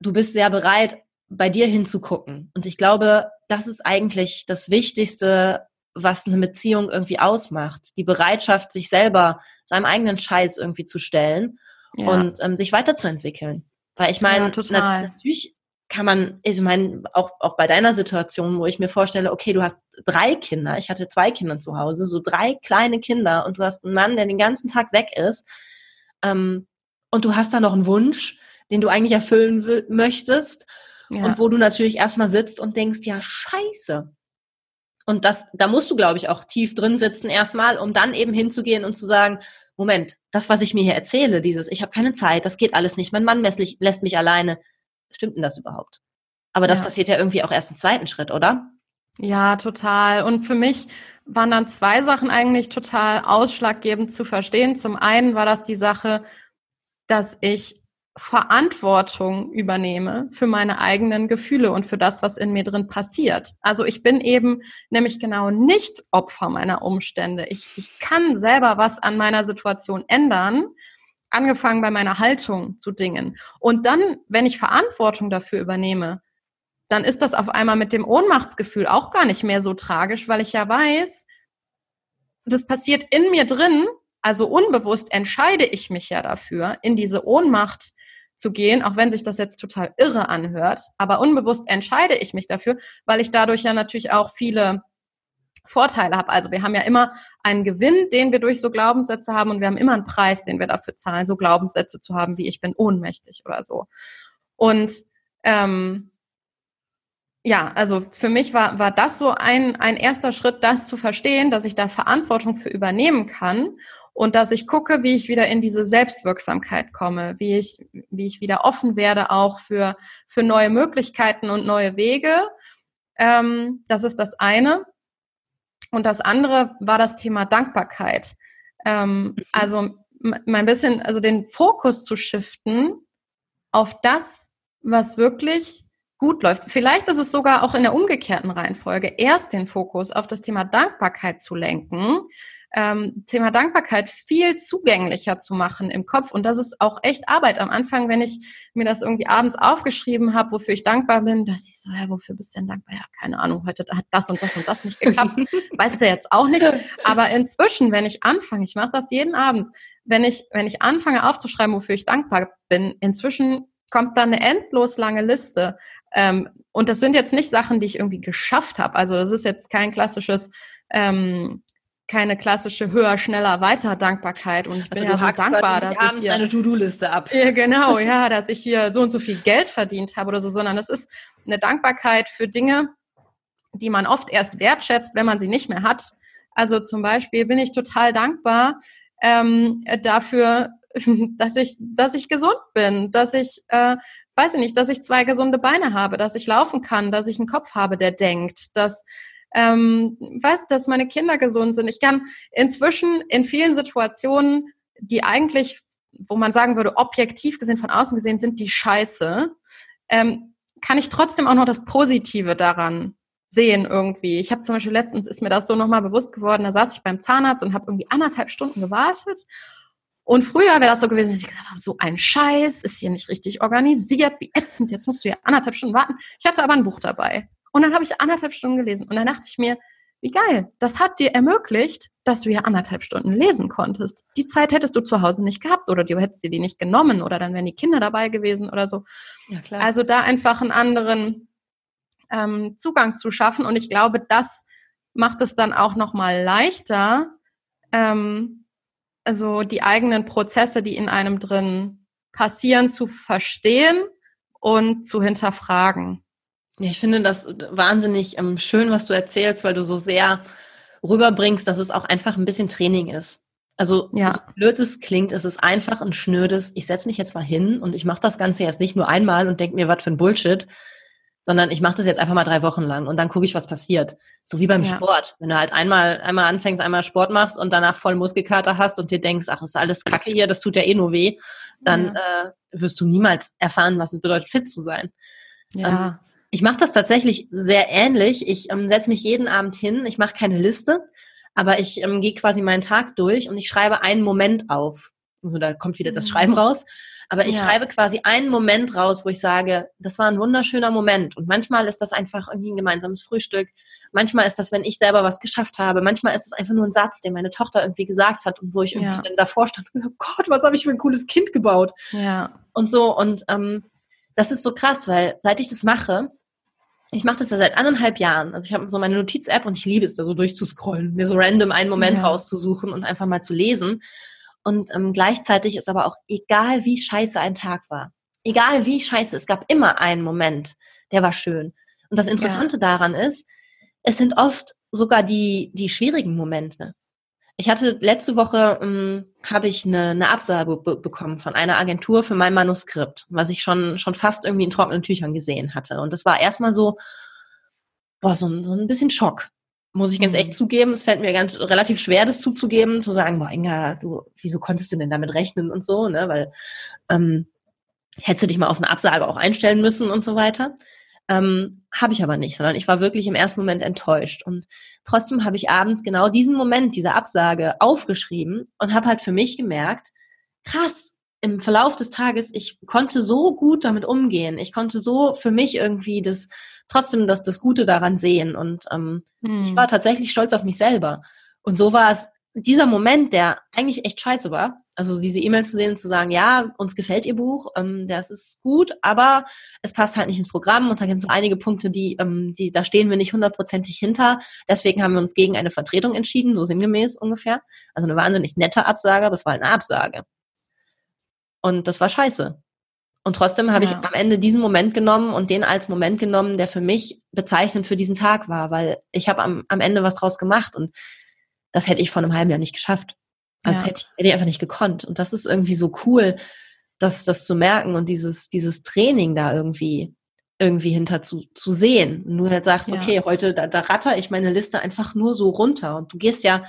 Speaker 2: du bist sehr bereit, bei dir hinzugucken. Und ich glaube, das ist eigentlich das Wichtigste, was eine Beziehung irgendwie ausmacht. Die Bereitschaft, sich selber seinem eigenen Scheiß irgendwie zu stellen ja. und ähm, sich weiterzuentwickeln. Weil ich meine, ja, na, natürlich kann man, ich meine, auch, auch bei deiner Situation, wo ich mir vorstelle, okay, du hast drei Kinder, ich hatte zwei Kinder zu Hause, so drei kleine Kinder und du hast einen Mann, der den ganzen Tag weg ist ähm, und du hast da noch einen Wunsch, den du eigentlich erfüllen möchtest ja. und wo du natürlich erstmal sitzt und denkst, ja, scheiße, und das, da musst du, glaube ich, auch tief drin sitzen erstmal, um dann eben hinzugehen und zu sagen, Moment, das, was ich mir hier erzähle, dieses, ich habe keine Zeit, das geht alles nicht, mein Mann lässt, mich alleine, stimmt denn das überhaupt? Aber das ja. passiert ja irgendwie auch erst im zweiten Schritt, oder?
Speaker 1: Ja, total. Und für mich waren dann zwei Sachen eigentlich total ausschlaggebend zu verstehen. Zum einen war das die Sache, dass ich Verantwortung übernehme für meine eigenen Gefühle und für das, was in mir drin passiert. Also ich bin eben nämlich genau nicht Opfer meiner Umstände. Ich, ich kann selber was an meiner Situation ändern, angefangen bei meiner Haltung zu Dingen. Und dann, wenn ich Verantwortung dafür übernehme, dann ist das auf einmal mit dem Ohnmachtsgefühl auch gar nicht mehr so tragisch, weil ich ja weiß, das passiert in mir drin, also unbewusst entscheide ich mich ja dafür, in diese Ohnmacht zu gehen, auch wenn sich das jetzt total irre anhört. Aber unbewusst entscheide ich mich dafür, weil ich dadurch ja natürlich auch viele Vorteile habe. Also wir haben ja immer einen Gewinn, den wir durch so Glaubenssätze haben und wir haben immer einen Preis, den wir dafür zahlen, so Glaubenssätze zu haben, wie ich bin ohnmächtig oder so. Und ähm, ja, also für mich war, war das so ein, ein erster Schritt, das zu verstehen, dass ich da Verantwortung für übernehmen kann und dass ich gucke, wie ich wieder in diese Selbstwirksamkeit komme, wie ich, wie ich wieder offen werde auch für, für neue Möglichkeiten und neue Wege. Ähm, das ist das eine. Und das andere war das Thema Dankbarkeit. Ähm, also mein bisschen, also den Fokus zu shiften auf das, was wirklich gut läuft. Vielleicht ist es sogar auch in der umgekehrten Reihenfolge, erst den Fokus auf das Thema Dankbarkeit zu lenken, ähm, Thema Dankbarkeit viel zugänglicher zu machen im Kopf. Und das ist auch echt Arbeit. Am Anfang, wenn ich mir das irgendwie abends aufgeschrieben habe, wofür ich dankbar bin, dachte ich so, ja, wofür bist du denn dankbar? Ja, keine Ahnung, heute hat das und das und das nicht geklappt. <laughs> weißt du jetzt auch nicht. Aber inzwischen, wenn ich anfange, ich mache das jeden Abend, wenn ich, wenn ich anfange aufzuschreiben, wofür ich dankbar bin, inzwischen kommt da eine endlos lange Liste. Ähm, und das sind jetzt nicht Sachen, die ich irgendwie geschafft habe. Also das ist jetzt kein klassisches ähm, keine klassische höher, schneller, weiter Dankbarkeit. Und ich bin also ja so dankbar, dass ich hier
Speaker 2: eine To-Do-Liste ab.
Speaker 1: Ja, genau, ja, dass ich hier so und so viel Geld verdient habe oder so, sondern es ist eine Dankbarkeit für Dinge, die man oft erst wertschätzt, wenn man sie nicht mehr hat. Also zum Beispiel bin ich total dankbar ähm, dafür, <laughs> dass ich, dass ich gesund bin, dass ich, äh, weiß ich nicht, dass ich zwei gesunde Beine habe, dass ich laufen kann, dass ich einen Kopf habe, der denkt, dass ähm, weiß, dass meine Kinder gesund sind. Ich kann inzwischen in vielen Situationen, die eigentlich, wo man sagen würde, objektiv gesehen, von außen gesehen, sind die scheiße, ähm, kann ich trotzdem auch noch das Positive daran sehen irgendwie. Ich habe zum Beispiel letztens ist mir das so nochmal bewusst geworden, da saß ich beim Zahnarzt und habe irgendwie anderthalb Stunden gewartet. Und früher wäre das so gewesen, dass ich gesagt habe, so ein Scheiß, ist hier nicht richtig organisiert, wie ätzend, jetzt musst du ja anderthalb Stunden warten. Ich hatte aber ein Buch dabei. Und dann habe ich anderthalb Stunden gelesen. Und dann dachte ich mir, wie geil, das hat dir ermöglicht, dass du ja anderthalb Stunden lesen konntest. Die Zeit hättest du zu Hause nicht gehabt oder du hättest dir die nicht genommen oder dann wären die Kinder dabei gewesen oder so. Ja, klar. Also da einfach einen anderen ähm, Zugang zu schaffen. Und ich glaube, das macht es dann auch nochmal leichter, ähm, also die eigenen Prozesse, die in einem drin passieren, zu verstehen und zu hinterfragen.
Speaker 2: Ja, ich finde das wahnsinnig ähm, schön, was du erzählst, weil du so sehr rüberbringst, dass es auch einfach ein bisschen Training ist. Also ja. so blöd es klingt, es ist einfach ein schnödes, ich setze mich jetzt mal hin und ich mache das Ganze jetzt nicht nur einmal und denke mir, was für ein Bullshit, sondern ich mache das jetzt einfach mal drei Wochen lang und dann gucke ich, was passiert. So wie beim ja. Sport. Wenn du halt einmal, einmal anfängst, einmal Sport machst und danach voll Muskelkater hast und dir denkst, ach, ist alles kacke hier, das tut ja eh nur weh, dann ja. äh, wirst du niemals erfahren, was es bedeutet, fit zu sein. Ja. Ähm, ich mache das tatsächlich sehr ähnlich. Ich ähm, setze mich jeden Abend hin, ich mache keine Liste, aber ich ähm, gehe quasi meinen Tag durch und ich schreibe einen Moment auf. Also da kommt wieder das mhm. Schreiben raus. Aber ich ja. schreibe quasi einen Moment raus, wo ich sage, das war ein wunderschöner Moment. Und manchmal ist das einfach irgendwie ein gemeinsames Frühstück. Manchmal ist das, wenn ich selber was geschafft habe. Manchmal ist es einfach nur ein Satz, den meine Tochter irgendwie gesagt hat und wo ich irgendwie ja. dann davor stand und <laughs> oh Gott, was habe ich für ein cooles Kind gebaut. Ja. Und so. Und ähm, das ist so krass, weil seit ich das mache, ich mache das ja seit anderthalb Jahren. Also ich habe so meine Notiz-App und ich liebe es, da so durchzuscrollen, mir so random einen Moment ja. rauszusuchen und einfach mal zu lesen. Und ähm, gleichzeitig ist aber auch egal, wie scheiße ein Tag war. Egal wie scheiße, es gab immer einen Moment, der war schön. Und das Interessante ja. daran ist, es sind oft sogar die, die schwierigen Momente. Ich hatte letzte Woche ähm, habe ich eine, eine Absage bekommen von einer Agentur für mein Manuskript, was ich schon schon fast irgendwie in trockenen Tüchern gesehen hatte. Und das war erstmal so, boah, so, ein, so ein bisschen Schock, muss ich ganz mhm. echt zugeben. Es fällt mir ganz relativ schwer, das zuzugeben, zu sagen, boah, Inga, du, wieso konntest du denn damit rechnen und so, ne? Weil ähm, hättest du dich mal auf eine Absage auch einstellen müssen und so weiter. Ähm, habe ich aber nicht, sondern ich war wirklich im ersten Moment enttäuscht. Und trotzdem habe ich abends genau diesen Moment, diese Absage aufgeschrieben und habe halt für mich gemerkt, krass, im Verlauf des Tages, ich konnte so gut damit umgehen. Ich konnte so für mich irgendwie das trotzdem das, das Gute daran sehen. Und ähm, hm. ich war tatsächlich stolz auf mich selber. Und so war es dieser Moment, der eigentlich echt scheiße war, also diese E-Mail zu sehen und zu sagen, ja, uns gefällt ihr Buch, ähm, das ist gut, aber es passt halt nicht ins Programm und da gibt es so einige Punkte, die, ähm, die, da stehen wir nicht hundertprozentig hinter. Deswegen haben wir uns gegen eine Vertretung entschieden, so sinngemäß ungefähr. Also eine wahnsinnig nette Absage, aber es war halt eine Absage. Und das war scheiße. Und trotzdem habe ja. ich am Ende diesen Moment genommen und den als Moment genommen, der für mich bezeichnend für diesen Tag war, weil ich habe am, am Ende was draus gemacht und das hätte ich vor einem halben Jahr nicht geschafft. Also ja. hätte, ich, hätte ich einfach nicht gekonnt. Und das ist irgendwie so cool, das, das zu merken und dieses, dieses Training da irgendwie, irgendwie hinter zu, zu sehen. Und du halt sagst, ja. okay, heute, da, da ratter ich meine Liste einfach nur so runter. Und du gehst ja,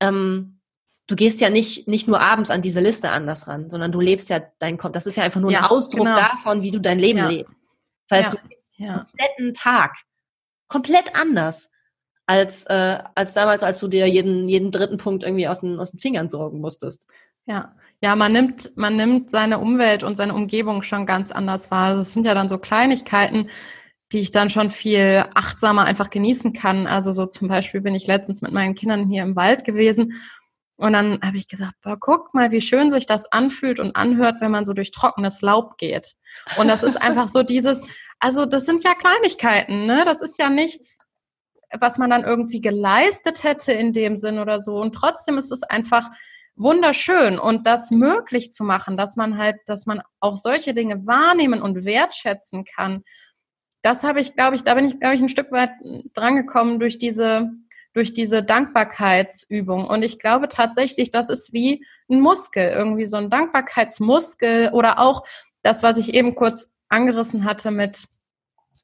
Speaker 2: ähm, du gehst ja nicht, nicht nur abends an diese Liste anders ran, sondern du lebst ja dein Kopf. Das ist ja einfach nur ja, ein Ausdruck genau. davon, wie du dein Leben lebst. Das heißt, du lebst den kompletten Tag komplett anders als, äh, als damals, als du dir jeden, jeden dritten Punkt irgendwie aus den, aus den Fingern sorgen musstest.
Speaker 1: Ja, ja, man nimmt, man nimmt seine Umwelt und seine Umgebung schon ganz anders wahr. Also es sind ja dann so Kleinigkeiten, die ich dann schon viel achtsamer einfach genießen kann. Also so zum Beispiel bin ich letztens mit meinen Kindern hier im Wald gewesen und dann habe ich gesagt, boah, guck mal, wie schön sich das anfühlt und anhört, wenn man so durch trockenes Laub geht. Und das ist einfach so dieses, also das sind ja Kleinigkeiten, ne? Das ist ja nichts, was man dann irgendwie geleistet hätte in dem Sinn oder so. Und trotzdem ist es einfach wunderschön und das möglich zu machen, dass man halt, dass man auch solche Dinge wahrnehmen und wertschätzen kann. Das habe ich, glaube ich, da bin ich, glaube ich, ein Stück weit drangekommen durch diese, durch diese Dankbarkeitsübung. Und ich glaube tatsächlich, das ist wie ein Muskel, irgendwie so ein Dankbarkeitsmuskel oder auch das, was ich eben kurz angerissen hatte mit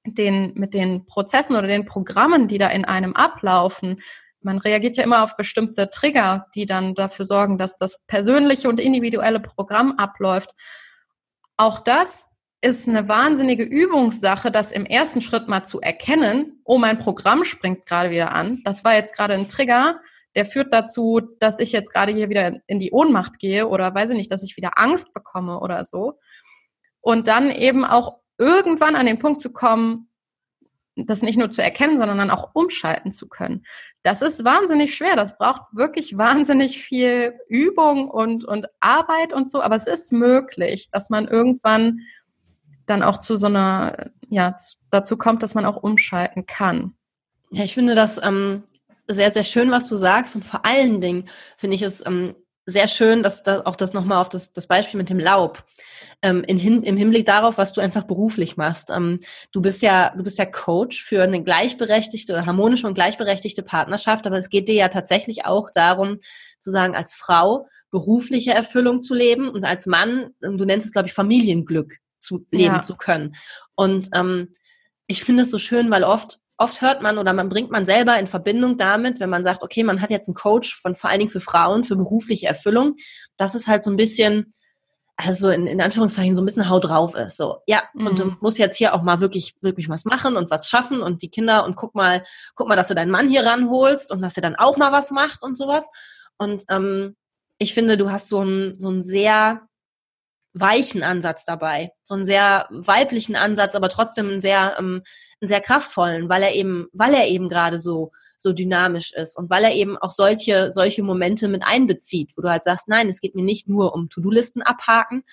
Speaker 1: den, mit den Prozessen oder den Programmen, die da in einem ablaufen. Man reagiert ja immer auf bestimmte Trigger, die dann dafür sorgen, dass das persönliche und individuelle Programm abläuft. Auch das ist eine wahnsinnige Übungssache, das im ersten Schritt mal zu erkennen, oh, mein Programm springt gerade wieder an. Das war jetzt gerade ein Trigger, der führt dazu, dass ich jetzt gerade hier wieder in die Ohnmacht gehe oder weiß ich nicht, dass ich wieder Angst bekomme oder so. Und dann eben auch irgendwann an den Punkt zu kommen, das nicht nur zu erkennen, sondern dann auch umschalten zu können. Das ist wahnsinnig schwer. Das braucht wirklich wahnsinnig viel Übung und, und Arbeit und so. Aber es ist möglich, dass man irgendwann dann auch zu so einer, ja, dazu kommt, dass man auch umschalten kann.
Speaker 2: Ja, ich finde das ähm, sehr, sehr schön, was du sagst. Und vor allen Dingen finde ich es ähm, sehr schön, dass da auch das nochmal auf das, das Beispiel mit dem Laub ähm, in, im Hinblick darauf, was du einfach beruflich machst. Ähm, du bist ja, du bist ja Coach für eine gleichberechtigte, harmonische und gleichberechtigte Partnerschaft, aber es geht dir ja tatsächlich auch darum, zu sagen, als Frau berufliche Erfüllung zu leben und als Mann, du nennst es, glaube ich, Familienglück zu leben ja. zu können. Und ähm, ich finde es so schön, weil oft oft hört man oder man bringt man selber in Verbindung damit, wenn man sagt, okay, man hat jetzt einen Coach von vor allen Dingen für Frauen, für berufliche Erfüllung, das ist halt so ein bisschen, also in, in Anführungszeichen so ein bisschen Haut drauf ist. So, ja, mhm. und du mhm. musst jetzt hier auch mal wirklich, wirklich was machen und was schaffen und die Kinder und guck mal, guck mal, dass du deinen Mann hier ranholst und dass er dann auch mal was macht und sowas. Und ähm, ich finde, du hast so einen, so einen sehr weichen Ansatz dabei, so einen sehr weiblichen Ansatz, aber trotzdem einen sehr, ähm, einen sehr kraftvollen, weil er eben, weil er eben gerade so so dynamisch ist und weil er eben auch solche solche Momente mit einbezieht, wo du halt sagst, nein, es geht mir nicht nur um To-Do-Listen abhaken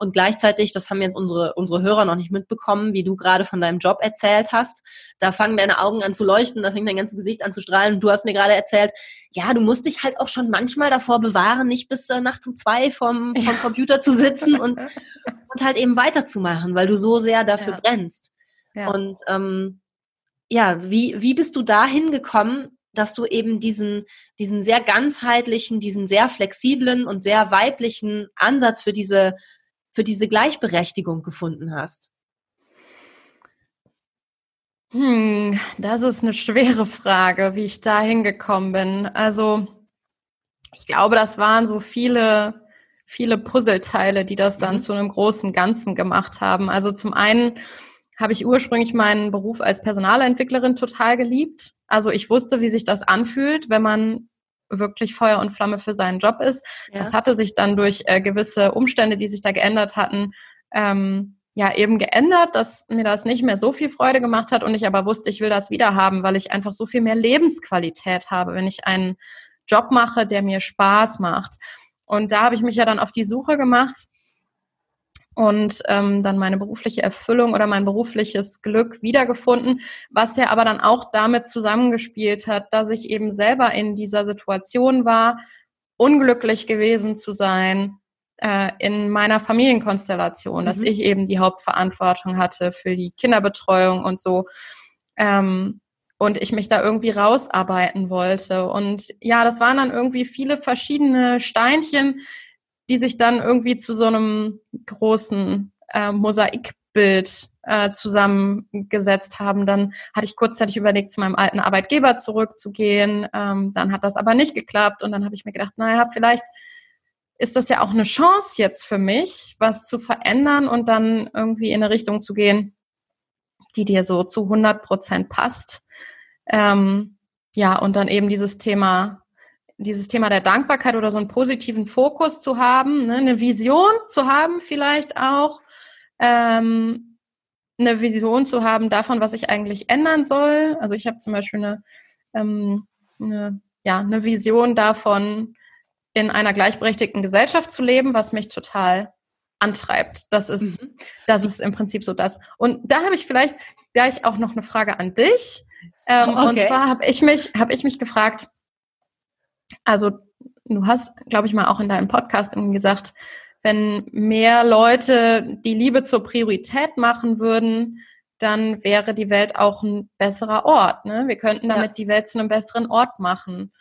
Speaker 2: und gleichzeitig, das haben jetzt unsere, unsere Hörer noch nicht mitbekommen, wie du gerade von deinem Job erzählt hast. Da fangen deine Augen an zu leuchten, da fängt dein ganzes Gesicht an zu strahlen. Und du hast mir gerade erzählt, ja, du musst dich halt auch schon manchmal davor bewahren, nicht bis äh, nachts um zwei vom, vom ja. Computer zu sitzen und, <laughs> und halt eben weiterzumachen, weil du so sehr dafür ja. brennst. Ja. Und ähm, ja, wie, wie bist du dahin gekommen, dass du eben diesen, diesen sehr ganzheitlichen, diesen sehr flexiblen und sehr weiblichen Ansatz für diese, für diese Gleichberechtigung gefunden hast?
Speaker 1: Hm, das ist eine schwere Frage, wie ich da hingekommen bin. Also, ich glaube, das waren so viele, viele Puzzleteile, die das dann mhm. zu einem großen Ganzen gemacht haben. Also zum einen habe ich ursprünglich meinen Beruf als Personalentwicklerin total geliebt. Also ich wusste, wie sich das anfühlt, wenn man wirklich Feuer und Flamme für seinen Job ist. Ja. Das hatte sich dann durch äh, gewisse Umstände, die sich da geändert hatten, ähm, ja eben geändert, dass mir das nicht mehr so viel Freude gemacht hat und ich aber wusste, ich will das wieder haben, weil ich einfach so viel mehr Lebensqualität habe, wenn ich einen Job mache, der mir Spaß macht. Und da habe ich mich ja dann auf die Suche gemacht und ähm, dann meine berufliche Erfüllung oder mein berufliches Glück wiedergefunden, was ja aber dann auch damit zusammengespielt hat, dass ich eben selber in dieser Situation war, unglücklich gewesen zu sein, äh, in meiner Familienkonstellation, mhm. dass ich eben die Hauptverantwortung hatte für die Kinderbetreuung und so. Ähm, und ich mich da irgendwie rausarbeiten wollte. Und ja, das waren dann irgendwie viele verschiedene Steinchen, die sich dann irgendwie zu so einem großen äh, Mosaikbild äh, zusammengesetzt haben. Dann hatte ich kurzzeitig überlegt, zu meinem alten Arbeitgeber zurückzugehen. Ähm, dann hat das aber nicht geklappt. Und dann habe ich mir gedacht, naja, vielleicht ist das ja auch eine Chance jetzt für mich, was zu verändern und dann irgendwie in eine Richtung zu gehen, die dir so zu 100 Prozent passt. Ähm, ja, und dann eben dieses Thema, dieses Thema der Dankbarkeit oder so einen positiven Fokus zu haben, ne, eine Vision zu haben vielleicht auch, ähm, eine Vision zu haben davon, was ich eigentlich ändern soll. Also ich habe zum Beispiel eine, ähm, eine, ja, eine Vision davon, in einer gleichberechtigten Gesellschaft zu leben, was mich total antreibt. Das ist, mhm. das ist im Prinzip so das. Und da habe ich vielleicht gleich auch noch eine Frage an dich. Ähm, okay. Und zwar habe ich mich, habe ich mich gefragt, also du hast, glaube ich mal, auch in deinem Podcast gesagt, wenn mehr Leute die Liebe zur Priorität machen würden, dann wäre die Welt auch ein besserer Ort. Ne? Wir könnten damit ja. die Welt zu einem besseren Ort machen.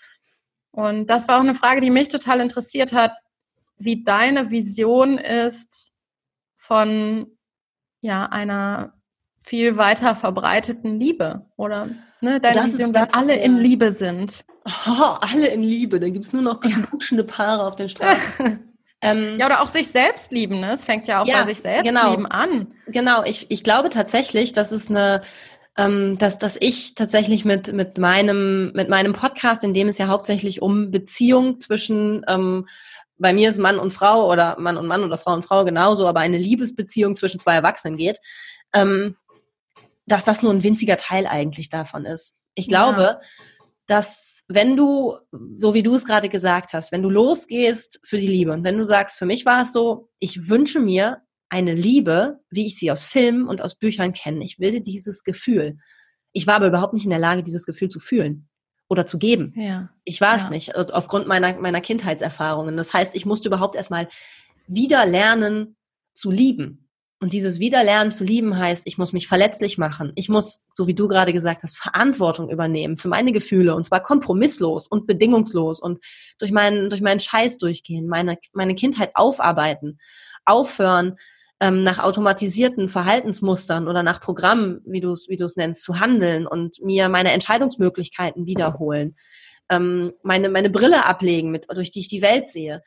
Speaker 1: Und das war auch eine Frage, die mich total interessiert hat, wie deine Vision ist von ja, einer viel weiter verbreiteten Liebe oder ne, deine das Vision, wenn alle in Liebe sind.
Speaker 2: Oh, alle in Liebe, dann gibt es nur noch knutschende Paare auf den Straßen. <laughs>
Speaker 1: Ähm, ja, oder auch sich selbst lieben, ne? Es fängt ja auch ja, bei sich selbst
Speaker 2: genau.
Speaker 1: lieben an.
Speaker 2: Genau, ich, ich glaube tatsächlich, dass es eine, ähm, dass, dass ich tatsächlich mit, mit meinem, mit meinem Podcast, in dem es ja hauptsächlich um Beziehung zwischen ähm, bei mir ist Mann und Frau oder Mann und Mann oder Frau und Frau genauso, aber eine Liebesbeziehung zwischen zwei Erwachsenen geht, ähm, dass das nur ein winziger Teil eigentlich davon ist. Ich glaube, ja. Dass wenn du, so wie du es gerade gesagt hast, wenn du losgehst für die Liebe und wenn du sagst, für mich war es so, ich wünsche mir eine Liebe, wie ich sie aus Filmen und aus Büchern kenne. Ich will dieses Gefühl. Ich war aber überhaupt nicht in der Lage, dieses Gefühl zu fühlen oder zu geben. Ja. Ich war es ja. nicht, aufgrund meiner, meiner Kindheitserfahrungen. Das heißt, ich musste überhaupt erstmal wieder lernen zu lieben. Und dieses Wiederlernen zu lieben heißt, ich muss mich verletzlich machen. Ich muss, so wie du gerade gesagt hast, Verantwortung übernehmen für meine Gefühle und zwar kompromisslos und bedingungslos und durch meinen, durch meinen Scheiß durchgehen, meine, meine Kindheit aufarbeiten, aufhören, ähm, nach automatisierten Verhaltensmustern oder nach Programmen, wie du es wie du es nennst, zu handeln und mir meine Entscheidungsmöglichkeiten wiederholen, ähm, meine meine Brille ablegen, mit durch die ich die Welt sehe.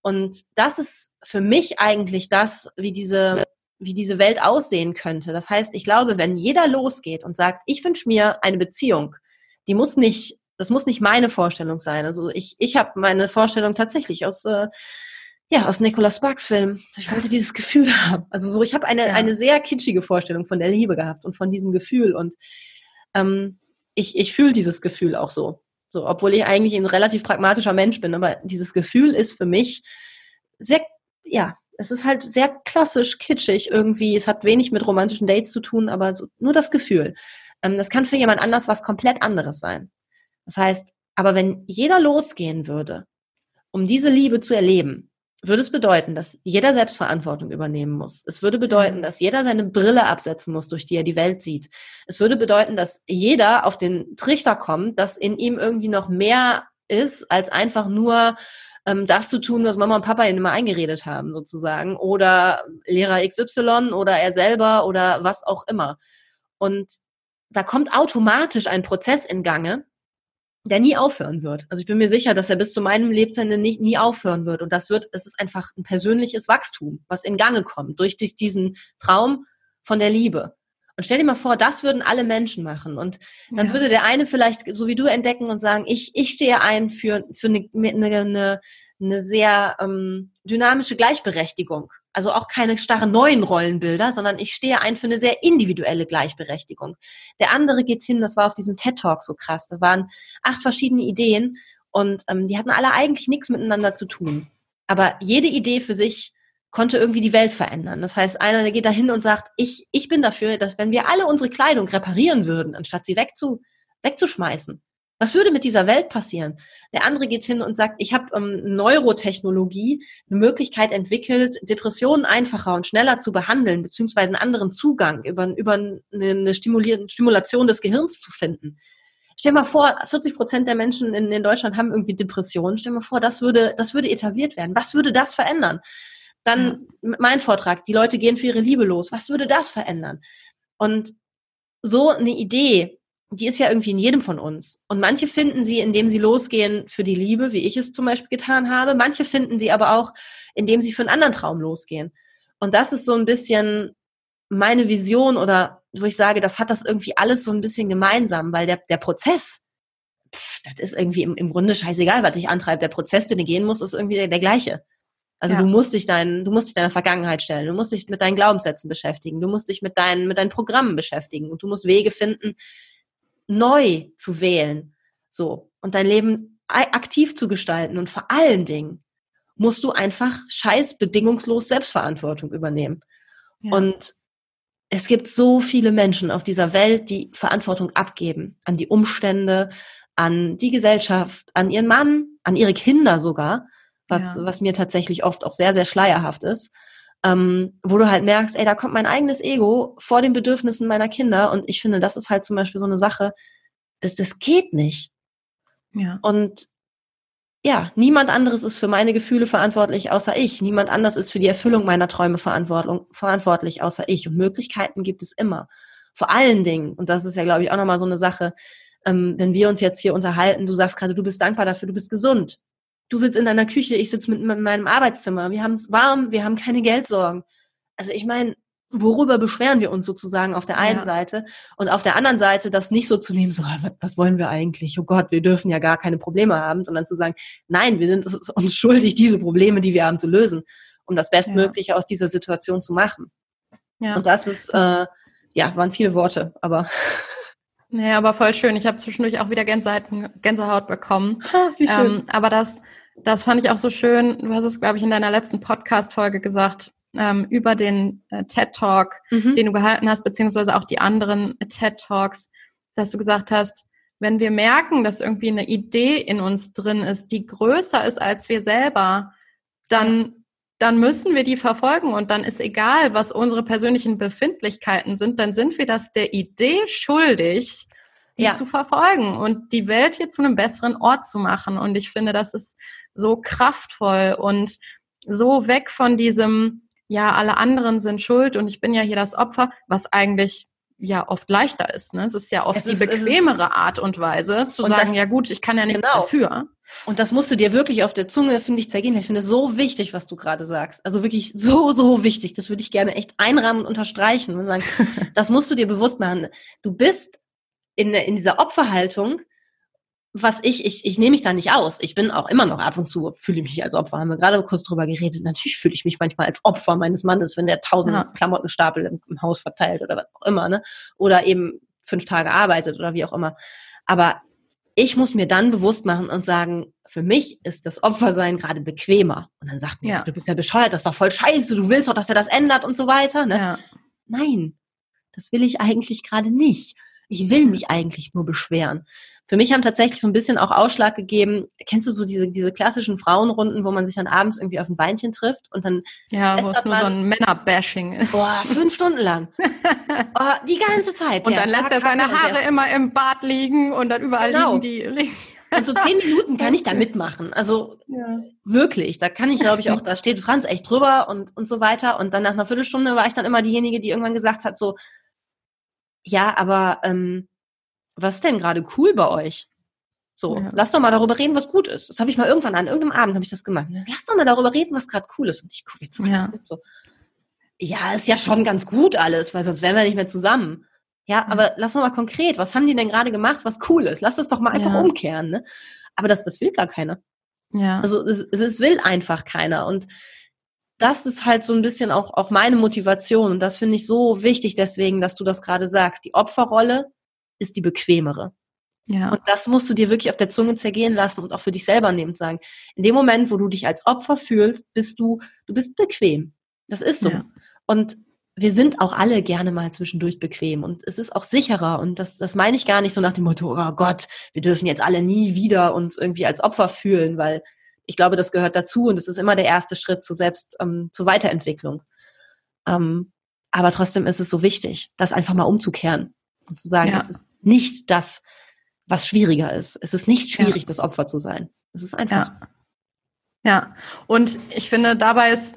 Speaker 2: Und das ist für mich eigentlich das, wie diese wie diese Welt aussehen könnte. Das heißt, ich glaube, wenn jeder losgeht und sagt, ich wünsche mir eine Beziehung, die muss nicht, das muss nicht meine Vorstellung sein. Also ich, ich habe meine Vorstellung tatsächlich aus äh, ja, aus Nicolas Sparks Film. Ich wollte dieses Gefühl haben. Also so, ich habe eine, ja. eine sehr kitschige Vorstellung von der Liebe gehabt und von diesem Gefühl. Und ähm, ich, ich fühle dieses Gefühl auch so. So, obwohl ich eigentlich ein relativ pragmatischer Mensch bin, aber dieses Gefühl ist für mich sehr, ja, es ist halt sehr klassisch kitschig irgendwie. Es hat wenig mit romantischen Dates zu tun, aber so, nur das Gefühl. Ähm, das kann für jemand anders was komplett anderes sein. Das heißt, aber wenn jeder losgehen würde, um diese Liebe zu erleben, würde es bedeuten, dass jeder Selbstverantwortung übernehmen muss. Es würde bedeuten, mhm. dass jeder seine Brille absetzen muss, durch die er die Welt sieht. Es würde bedeuten, dass jeder auf den Trichter kommt, dass in ihm irgendwie noch mehr ist, als einfach nur ähm, das zu tun, was Mama und Papa ihm immer eingeredet haben, sozusagen. Oder Lehrer XY oder er selber oder was auch immer. Und da kommt automatisch ein Prozess in Gange, der nie aufhören wird. Also ich bin mir sicher, dass er bis zu meinem Lebensende nie, nie aufhören wird. Und das wird, es ist einfach ein persönliches Wachstum, was in Gange kommt durch diesen Traum von der Liebe. Und stell dir mal vor, das würden alle Menschen machen. Und dann ja. würde der eine vielleicht, so wie du, entdecken und sagen, ich, ich stehe ein für, für eine, eine, eine, sehr ähm, dynamische Gleichberechtigung. Also auch keine starren neuen Rollenbilder, sondern ich stehe ein für eine sehr individuelle Gleichberechtigung. Der andere geht hin, das war auf diesem TED Talk so krass. Das waren acht verschiedene Ideen und ähm, die hatten alle eigentlich nichts miteinander zu tun. Aber jede Idee für sich konnte irgendwie die Welt verändern. Das heißt, einer der geht da hin und sagt, ich, ich bin dafür, dass wenn wir alle unsere Kleidung reparieren würden, anstatt sie wegzu, wegzuschmeißen, Was würde mit dieser Welt passieren? Der andere geht hin und sagt, ich habe ähm, Neurotechnologie eine Möglichkeit entwickelt, Depressionen einfacher und schneller zu behandeln, beziehungsweise einen anderen Zugang über, über eine, eine Stimulation des Gehirns zu finden. Stell mal vor, 40 Prozent der Menschen in, in Deutschland haben irgendwie Depressionen. Stell mal vor, das würde, das würde etabliert werden. Was würde das verändern? Dann ja. mein Vortrag, die Leute gehen für ihre Liebe los. Was würde das verändern? Und so eine Idee, die ist ja irgendwie in jedem von uns. Und manche finden sie, indem sie losgehen für die Liebe, wie ich es zum Beispiel getan habe. Manche finden sie aber auch, indem sie für einen anderen Traum losgehen. Und das ist so ein bisschen meine Vision oder wo ich sage, das hat das irgendwie alles so ein bisschen gemeinsam, weil der, der Prozess, pff, das ist irgendwie im, im Grunde scheißegal, was dich antreibt. Der Prozess, den du gehen musst, ist irgendwie der, der gleiche. Also ja. du musst dich dein, du musst dich deiner Vergangenheit stellen, du musst dich mit deinen Glaubenssätzen beschäftigen, du musst dich mit deinen, mit deinen Programmen beschäftigen und du musst Wege finden, neu zu wählen. So. Und dein Leben aktiv zu gestalten. Und vor allen Dingen musst du einfach scheiß bedingungslos Selbstverantwortung übernehmen. Ja. Und es gibt so viele Menschen auf dieser Welt, die Verantwortung abgeben an die Umstände, an die Gesellschaft, an ihren Mann, an ihre Kinder sogar, was, ja. was mir tatsächlich oft auch sehr, sehr schleierhaft ist ähm, wo du halt merkst, ey, da kommt mein eigenes Ego vor den Bedürfnissen meiner Kinder und ich finde, das ist halt zum Beispiel so eine Sache, das, das geht nicht. Ja. Und ja, niemand anderes ist für meine Gefühle verantwortlich außer ich. Niemand anders ist für die Erfüllung meiner Träume verantwortlich außer ich. Und Möglichkeiten gibt es immer. Vor allen Dingen, und das ist ja, glaube ich, auch nochmal so eine Sache, ähm, wenn wir uns jetzt hier unterhalten, du sagst gerade, du bist dankbar dafür, du bist gesund. Du sitzt in deiner Küche, ich sitze mit, mit meinem Arbeitszimmer. Wir haben es warm, wir haben keine Geldsorgen. Also ich meine, worüber beschweren wir uns sozusagen auf der einen ja. Seite und auf der anderen Seite das nicht so zu nehmen, so, was, was, wollen wir eigentlich? Oh Gott, wir dürfen ja gar keine Probleme haben, sondern zu sagen, nein, wir sind <laughs> uns schuldig, diese Probleme, die wir haben, zu lösen, um das Bestmögliche ja. aus dieser Situation zu machen. Ja. Und das ist, äh, ja, waren viele Worte, aber <laughs>
Speaker 1: Nee, aber voll schön. Ich habe zwischendurch auch wieder Gänsehaut, Gänsehaut bekommen. <laughs> Ha, wie schön. Ähm, aber das, das fand ich auch so schön. Du hast es, glaube ich, in deiner letzten Podcast-Folge gesagt, ähm, über den äh, TED-Talk, mhm. den du gehalten hast, beziehungsweise auch die anderen äh, TED-Talks, dass du gesagt hast, wenn wir merken, dass irgendwie eine Idee in uns drin ist, die größer ist als wir selber, dann dann müssen wir die verfolgen und dann ist egal, was unsere persönlichen Befindlichkeiten sind, dann sind wir das der Idee schuldig, die ja. zu verfolgen und die Welt hier zu einem besseren Ort zu machen. Und ich finde, das ist so kraftvoll und so weg von diesem, ja, alle anderen sind schuld und ich bin ja hier das Opfer, was eigentlich ja oft leichter ist. Ne? Es ist ja oft es die ist, bequemere Art und Weise zu und sagen, das, ja gut, ich kann ja nichts genau. dafür.
Speaker 2: Und das musst du dir wirklich auf der Zunge, finde ich, zergehen. Ich finde es so wichtig, was du gerade sagst. Also wirklich so, so wichtig. Das würde ich gerne echt einrahmen und unterstreichen. Und sagen, <laughs> das musst du dir bewusst machen. Du bist in, in dieser Opferhaltung was ich, ich, ich nehme mich da nicht aus. Ich bin auch immer noch ab und zu, fühle ich mich als Opfer. Haben wir gerade kurz drüber geredet. Natürlich fühle ich mich manchmal als Opfer meines Mannes, wenn der tausend ja. Klamottenstapel im, im, Haus verteilt oder was auch immer, ne? Oder eben fünf Tage arbeitet oder wie auch immer. Aber ich muss mir dann bewusst machen und sagen, für mich ist das Opfersein gerade bequemer. Und dann sagt mir, ja. du bist ja bescheuert, das ist doch voll scheiße, du willst doch, dass er das ändert und so weiter. Ne? Ja. Nein, das will ich eigentlich gerade nicht. Ich will mich eigentlich nur beschweren für mich haben tatsächlich so ein bisschen auch Ausschlag gegeben. Kennst du so diese, diese klassischen Frauenrunden, wo man sich dann abends irgendwie auf ein Weinchen trifft und dann.
Speaker 1: Ja, wo es nur so ein Männerbashing ist.
Speaker 2: Boah, fünf Stunden lang. Boah, <laughs> die ganze Zeit.
Speaker 1: Und dann lässt er seine Haare immer im Bad liegen und dann überall genau. liegen die. <laughs>
Speaker 2: Und so zehn Minuten kann ich da mitmachen. Also ja. wirklich, da kann ich, glaube ich, auch, <laughs> da steht Franz echt drüber und, und so weiter. Und dann nach einer Viertelstunde war ich dann immer diejenige, die irgendwann gesagt hat, so, ja, aber ähm, was ist denn gerade cool bei euch? So, ja. lass doch mal darüber reden, was gut ist. Das habe ich mal irgendwann an irgendeinem Abend habe ich das gemacht. Lass doch mal darüber reden, was gerade cool ist. Und ich gucke jetzt ja. so. Ja, ist ja schon ganz gut alles, weil sonst wären wir nicht mehr zusammen. Ja, aber lass doch mal konkret. Was haben die denn gerade gemacht, was cool ist? Lass es doch mal einfach ja. umkehren. Ne? Aber das, das will gar keiner. Ja. Also es, es will einfach keiner. Und das ist halt so ein bisschen auch, auch meine Motivation. Und das finde ich so wichtig deswegen, dass du das gerade sagst. Die Opferrolle ist die bequemere. Ja. Und das musst du dir wirklich auf der Zunge zergehen lassen und auch für dich selber nehmen und sagen. In dem Moment, wo du dich als Opfer fühlst, bist du, du bist bequem. Das ist so. Ja. Und wir sind auch alle gerne mal zwischendurch bequem und es ist auch sicherer und das, das meine ich gar nicht so nach dem Motto, oh Gott, wir dürfen jetzt alle nie wieder uns irgendwie als Opfer fühlen, weil ich glaube, das gehört dazu und es ist immer der erste Schritt zu selbst, ähm, zur Weiterentwicklung. Ähm, aber trotzdem ist es so wichtig, das einfach mal umzukehren und zu sagen, ja. es ist nicht das, was schwieriger ist. Es ist nicht schwierig, ja. das Opfer zu sein. Es ist einfach.
Speaker 1: Ja. ja. Und ich finde, dabei ist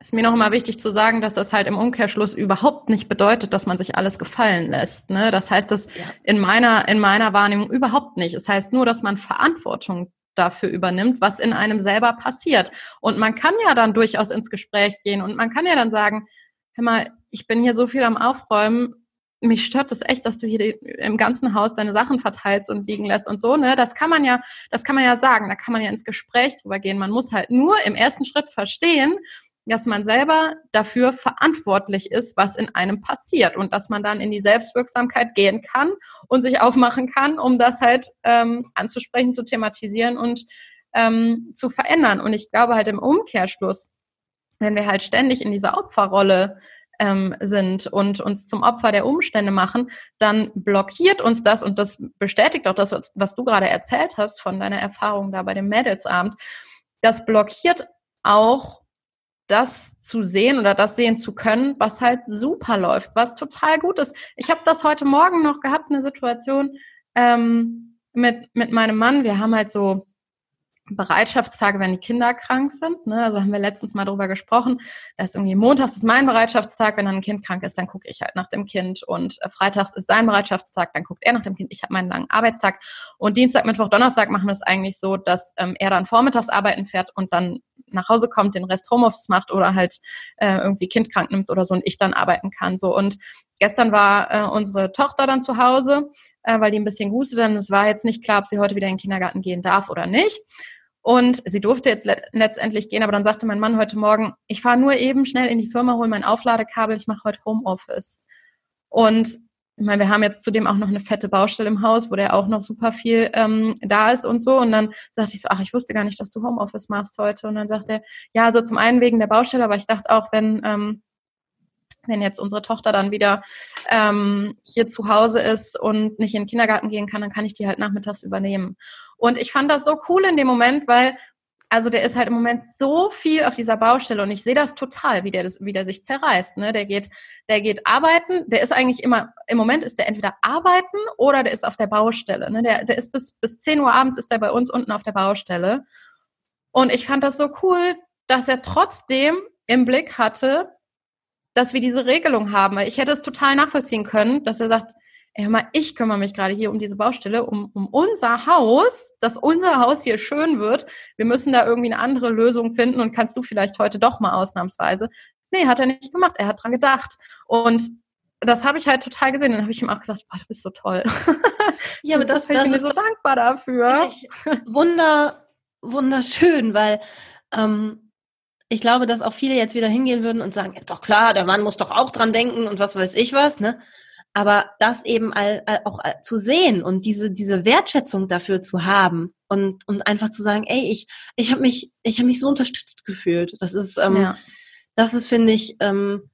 Speaker 1: ist mir noch immer wichtig zu sagen, dass das halt im Umkehrschluss überhaupt nicht bedeutet, dass man sich alles gefallen lässt. Ne? Das heißt das ja. in meiner, in meiner Wahrnehmung überhaupt nicht. Es das heißt nur, dass man Verantwortung dafür übernimmt, was in einem selber passiert. Und man kann ja dann durchaus ins Gespräch gehen und man kann ja dann sagen, hör mal, ich bin hier so viel am Aufräumen, mich stört das echt, dass du hier im ganzen Haus deine Sachen verteilst und liegen lässt und so, ne? Das kann man ja, das kann man ja sagen, da kann man ja ins Gespräch drüber gehen. Man muss halt nur im ersten Schritt verstehen, dass man selber dafür verantwortlich ist, was in einem passiert und dass man dann in die Selbstwirksamkeit gehen kann und sich aufmachen kann, um das halt ähm, anzusprechen, zu thematisieren und ähm, zu verändern. Und ich glaube halt im Umkehrschluss, wenn wir halt ständig in dieser Opferrolle ähm, sind und uns zum Opfer der Umstände machen, dann blockiert uns das und das bestätigt auch das, was, du gerade erzählt hast von deiner Erfahrung da bei dem Mädelsabend. Das blockiert auch das zu sehen oder das sehen zu können, was halt super läuft, was total gut ist. Ich habe das heute Morgen noch gehabt, eine Situation ähm, mit, mit meinem Mann. Wir haben halt so Bereitschaftstage, wenn die Kinder krank sind. Ne? Also haben wir letztens mal drüber gesprochen. Da ist irgendwie montags ist mein Bereitschaftstag, wenn dann ein Kind krank ist, dann gucke ich halt nach dem Kind. Und äh, freitags ist sein Bereitschaftstag, dann guckt er nach dem Kind. Ich habe meinen langen Arbeitstag. Und Dienstag, Mittwoch, Donnerstag machen wir es eigentlich so, dass ähm, er dann vormittags arbeiten fährt und dann nach Hause kommt, den Rest Homeoffice macht oder halt äh, irgendwie Kind krank nimmt oder so und ich dann arbeiten kann. So und gestern war äh, unsere Tochter dann zu Hause, äh, weil die ein bisschen gustet. Dann es war jetzt nicht klar, ob sie heute wieder in den Kindergarten gehen darf oder nicht. Und sie durfte jetzt le letztendlich gehen, aber dann sagte mein Mann heute Morgen, ich fahre nur eben schnell in die Firma, hole mein Aufladekabel, ich mache heute Homeoffice. Und ich meine, wir haben jetzt zudem auch noch eine fette Baustelle im Haus, wo der auch noch super viel ähm, da ist und so. Und dann sagte ich so, ach, ich wusste gar nicht, dass du Homeoffice machst heute. Und dann sagt er, ja, so zum einen wegen der Baustelle, aber ich dachte auch, wenn, ähm, wenn jetzt unsere Tochter dann wieder ähm, hier zu Hause ist und nicht in den Kindergarten gehen kann, dann kann ich die halt nachmittags übernehmen. Und ich fand das so cool in dem Moment, weil also der ist halt im Moment so viel auf dieser Baustelle und ich sehe das total, wie der, das, wie der sich zerreißt. Ne? Der geht, der geht arbeiten, der ist eigentlich immer, im Moment ist der entweder arbeiten oder der ist auf der Baustelle. Ne? Der, der ist bis, bis 10 Uhr abends ist er bei uns unten auf der Baustelle. Und ich fand das so cool, dass er trotzdem im Blick hatte, dass wir diese Regelung haben. Ich hätte es total nachvollziehen können, dass er sagt, hör mal, ich kümmere mich gerade hier um diese Baustelle, um, um unser Haus, dass unser Haus hier schön wird. Wir müssen da irgendwie eine andere Lösung finden und kannst du vielleicht heute doch mal ausnahmsweise. Nee, hat er nicht gemacht. Er hat dran gedacht. Und das habe ich halt total gesehen. Dann habe ich ihm auch gesagt, boah, du bist so toll. <laughs>
Speaker 2: Ja, aber das, das, das
Speaker 1: ich bin so dankbar dafür.
Speaker 2: Wunder, wunderschön, weil ähm, ich glaube, dass auch viele jetzt wieder hingehen würden und sagen, ist doch klar, der Mann muss doch auch dran denken und was weiß ich was, ne? Aber das eben all, all, auch all, zu sehen und diese diese Wertschätzung dafür zu haben und und einfach zu sagen, ey, ich ich habe mich ich habe mich so unterstützt gefühlt. Das ist ähm, ja. das ist finde ich ähm,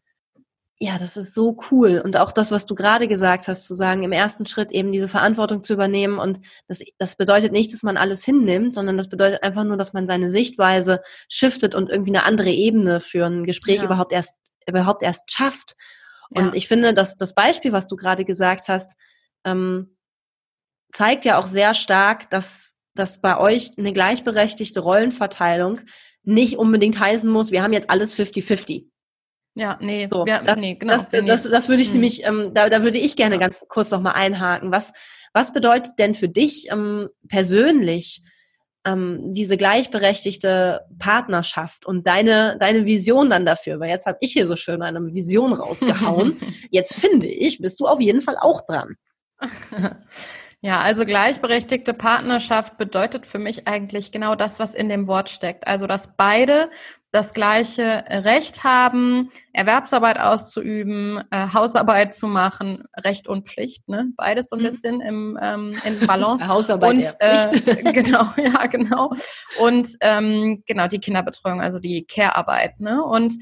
Speaker 2: ja, das ist so cool. Und auch das, was du gerade gesagt hast, zu sagen, im ersten Schritt eben diese Verantwortung zu übernehmen. Und das, das bedeutet nicht, dass man alles hinnimmt, sondern das bedeutet einfach nur, dass man seine Sichtweise shiftet und irgendwie eine andere Ebene für ein Gespräch ja. überhaupt erst, überhaupt erst schafft. Und ja. ich finde, dass das Beispiel, was du gerade gesagt hast, ähm, zeigt ja auch sehr stark, dass, dass bei euch eine gleichberechtigte Rollenverteilung nicht unbedingt heißen muss, wir haben jetzt alles 50-50.
Speaker 1: Ja, nee,
Speaker 2: so, wir, das, nee, genau. Das, das, das würde ich hm. nämlich, ähm, da, da würde ich gerne ja. ganz kurz nochmal einhaken. Was, was bedeutet denn für dich ähm, persönlich ähm, diese gleichberechtigte Partnerschaft und deine, deine Vision dann dafür, weil jetzt habe ich hier so schön eine Vision rausgehauen. <laughs> jetzt finde ich, bist du auf jeden Fall auch dran. <laughs>
Speaker 1: Ja, also gleichberechtigte Partnerschaft bedeutet für mich eigentlich genau das, was in dem Wort steckt. Also, dass beide das gleiche Recht haben, Erwerbsarbeit auszuüben, äh, Hausarbeit zu machen, Recht und Pflicht, ne? Beides so ein mhm. bisschen im, ähm, in Balance. <laughs>
Speaker 2: Hausarbeit und,
Speaker 1: äh, <laughs> genau, <laughs> ja, genau. Und ähm, genau die Kinderbetreuung, also die Care-Arbeit, ne? Und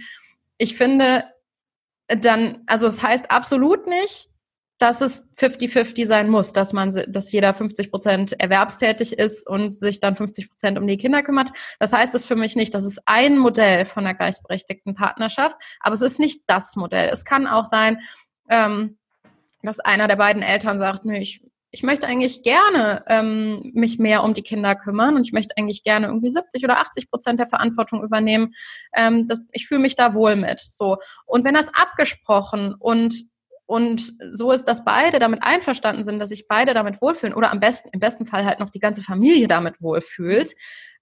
Speaker 1: ich finde, dann, also es das heißt absolut nicht, dass es 50-50 sein muss, dass man, dass jeder 50 Prozent erwerbstätig ist und sich dann 50 Prozent um die Kinder kümmert. Das heißt es für mich nicht, das ist ein Modell von der gleichberechtigten Partnerschaft, aber es ist nicht das Modell. Es kann auch sein, ähm, dass einer der beiden Eltern sagt, nö, ich, ich möchte eigentlich gerne ähm, mich mehr um die Kinder kümmern und ich möchte eigentlich gerne irgendwie 70 oder 80 Prozent der Verantwortung übernehmen. Ähm, das, ich fühle mich da wohl mit. So und wenn das abgesprochen und und so ist, dass beide damit einverstanden sind, dass sich beide damit wohlfühlen oder am besten, im besten Fall halt noch die ganze Familie damit wohlfühlt,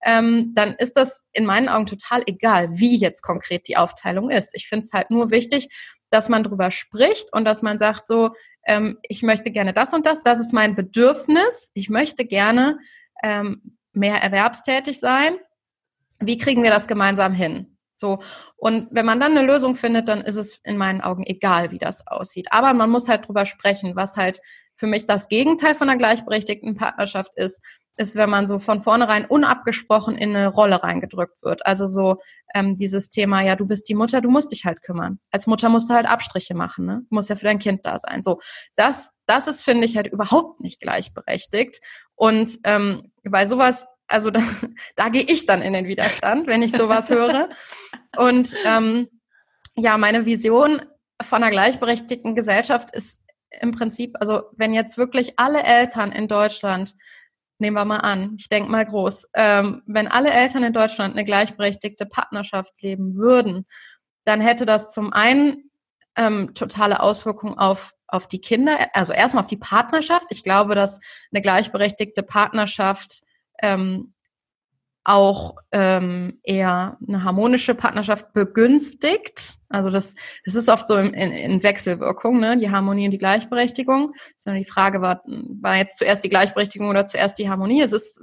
Speaker 1: ähm, dann ist das in meinen Augen total egal, wie jetzt konkret die Aufteilung ist. Ich finde es halt nur wichtig, dass man drüber spricht und dass man sagt so, ähm, ich möchte gerne das und das, das ist mein Bedürfnis, ich möchte gerne ähm, mehr erwerbstätig sein. Wie kriegen wir das gemeinsam hin? So. Und wenn man dann eine Lösung findet, dann ist es in meinen Augen egal, wie das aussieht. Aber man muss halt drüber sprechen, was halt für mich das Gegenteil von einer gleichberechtigten Partnerschaft ist, ist, wenn man so von vornherein unabgesprochen in eine Rolle reingedrückt wird. Also so ähm, dieses Thema, ja, du bist die Mutter, du musst dich halt kümmern. Als Mutter musst du halt Abstriche machen, ne? Du musst ja für dein Kind da sein. So, das, das ist, finde ich, halt überhaupt nicht gleichberechtigt. Und ähm, bei sowas also da, da gehe ich dann in den Widerstand, wenn ich sowas höre. Und ähm, ja, meine Vision von einer gleichberechtigten Gesellschaft ist im Prinzip, also wenn jetzt wirklich alle Eltern in Deutschland, nehmen wir mal an, ich denke mal groß, ähm, wenn alle Eltern in Deutschland eine gleichberechtigte Partnerschaft leben würden, dann hätte das zum einen ähm, totale Auswirkungen auf auf die Kinder, also erstmal auf die Partnerschaft. Ich glaube, dass eine gleichberechtigte Partnerschaft ähm, auch ähm, eher eine harmonische Partnerschaft begünstigt. Also das, das ist oft so in, in, in Wechselwirkung, ne? die Harmonie und die Gleichberechtigung. Sondern die Frage war, war jetzt zuerst die Gleichberechtigung oder zuerst die Harmonie? Es ist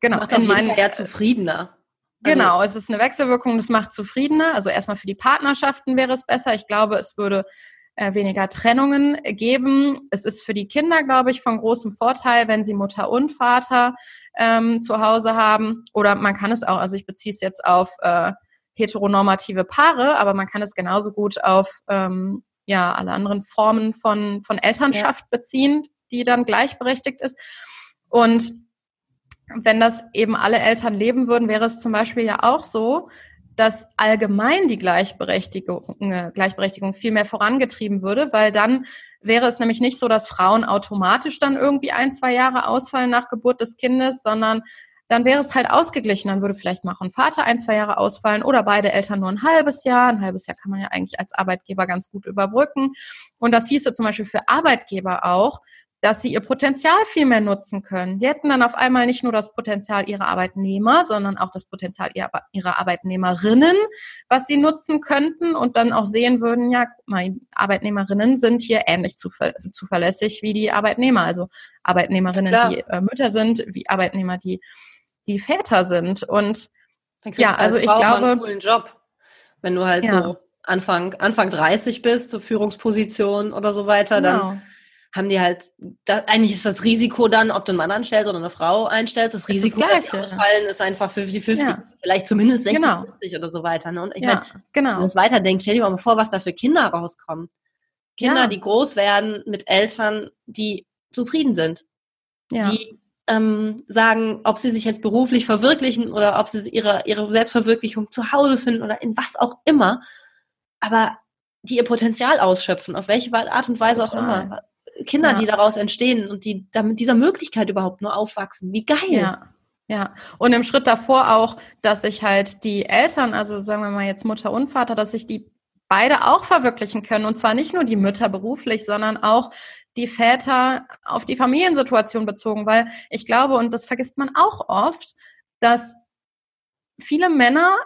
Speaker 2: genau das macht jeden Fall eher zufriedener.
Speaker 1: Also, genau, es ist eine Wechselwirkung, das macht zufriedener. Also erstmal für die Partnerschaften wäre es besser. Ich glaube, es würde äh, weniger Trennungen geben. Es ist für die Kinder, glaube ich, von großem Vorteil, wenn sie Mutter und Vater ähm, zu Hause haben. Oder man kann es auch, also ich beziehe es jetzt auf äh, heteronormative Paare, aber man kann es genauso gut auf ähm, ja alle anderen Formen von, von Elternschaft ja. beziehen, die dann gleichberechtigt ist. Und wenn das eben alle Eltern leben würden, wäre es zum Beispiel ja auch so, dass allgemein die Gleichberechtigung, äh, Gleichberechtigung viel mehr vorangetrieben würde, weil dann wäre es nämlich nicht so, dass Frauen automatisch dann irgendwie ein, zwei Jahre ausfallen nach Geburt des Kindes, sondern dann wäre es halt ausgeglichen. Dann würde vielleicht mal ein Vater ein, zwei Jahre ausfallen oder beide Eltern nur ein halbes Jahr. Ein halbes Jahr kann man ja eigentlich als Arbeitgeber ganz gut überbrücken. Und das hieße zum Beispiel für Arbeitgeber auch, dass sie ihr Potenzial viel mehr nutzen können. Die hätten dann auf einmal nicht nur das Potenzial ihrer Arbeitnehmer, sondern auch das Potenzial ihrer Arbeitnehmerinnen, was sie nutzen könnten und dann auch sehen würden, ja, meine Arbeitnehmerinnen sind hier ähnlich zuverlässig wie die Arbeitnehmer. Also Arbeitnehmerinnen, ja, die äh, Mütter sind, wie Arbeitnehmer, die, die Väter sind. Und ja, also ich glaube. Einen coolen
Speaker 2: Job, wenn du halt ja. so Anfang, Anfang 30 bist, so Führungsposition oder so weiter, genau. dann haben die halt, da, eigentlich ist das Risiko dann, ob du einen Mann anstellst oder eine Frau einstellst, das Risiko, das dass sie ausfallen, ist einfach 50-50, ja. vielleicht zumindest 60-40 genau. oder so weiter. Ne? Und ich ja, meine, genau. wenn du es weiterdenkst, stell dir mal vor, was da für Kinder rauskommen. Kinder, ja. die groß werden mit Eltern, die zufrieden sind. Ja. Die ähm, sagen, ob sie sich jetzt beruflich verwirklichen oder ob sie ihre, ihre Selbstverwirklichung zu Hause finden oder in was auch immer. Aber die ihr Potenzial ausschöpfen, auf welche Art und Weise auch immer. Kinder, ja. die daraus entstehen und die damit dieser Möglichkeit überhaupt nur aufwachsen. Wie geil.
Speaker 1: Ja. Ja, und im Schritt davor auch, dass sich halt die Eltern, also sagen wir mal jetzt Mutter und Vater, dass sich die beide auch verwirklichen können. Und zwar nicht nur die Mütter beruflich, sondern auch die Väter auf die Familiensituation bezogen. Weil ich glaube, und das vergisst man auch oft, dass viele Männer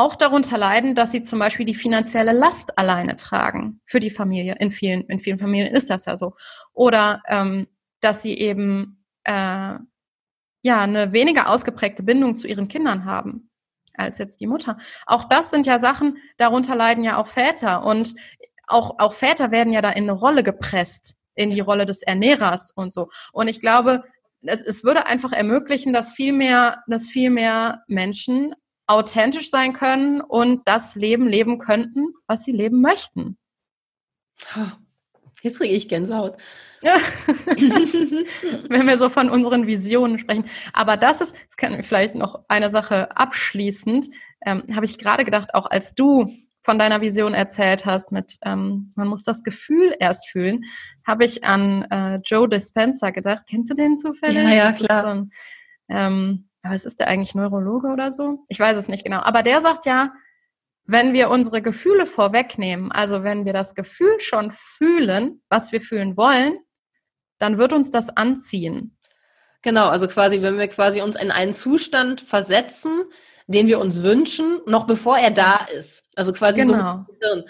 Speaker 1: auch darunter leiden, dass sie zum Beispiel die finanzielle Last alleine tragen für die Familie. In vielen, in vielen Familien ist das ja so. Oder ähm, dass sie eben äh, ja eine weniger ausgeprägte Bindung zu ihren Kindern haben als jetzt die Mutter. Auch das sind ja Sachen, darunter leiden ja auch Väter. Und auch, auch Väter werden ja da in eine Rolle gepresst, in die Rolle des Ernährers und so. Und ich glaube, es, es würde einfach ermöglichen, dass viel mehr, dass viel mehr Menschen authentisch sein können und das Leben leben könnten, was sie leben möchten.
Speaker 2: Jetzt kriege ich Gänsehaut. <laughs>
Speaker 1: Wenn wir so von unseren Visionen sprechen. Aber das ist, das kann vielleicht noch eine Sache abschließend, ähm, habe ich gerade gedacht, auch als du von deiner Vision erzählt hast, mit ähm, man muss das Gefühl erst fühlen, habe ich an äh, Joe Dispenza gedacht. Kennst du den zufällig?
Speaker 2: Ja, ja, klar. So
Speaker 1: ein, ähm, aber ist der eigentlich Neurologe oder so? Ich weiß es nicht genau. Aber der sagt ja, wenn wir unsere Gefühle vorwegnehmen, also wenn wir das Gefühl schon fühlen, was wir fühlen wollen, dann wird uns das anziehen.
Speaker 2: Genau, also quasi, wenn wir quasi uns in einen Zustand versetzen, den wir uns wünschen, noch bevor er da ist. Also quasi genau. so.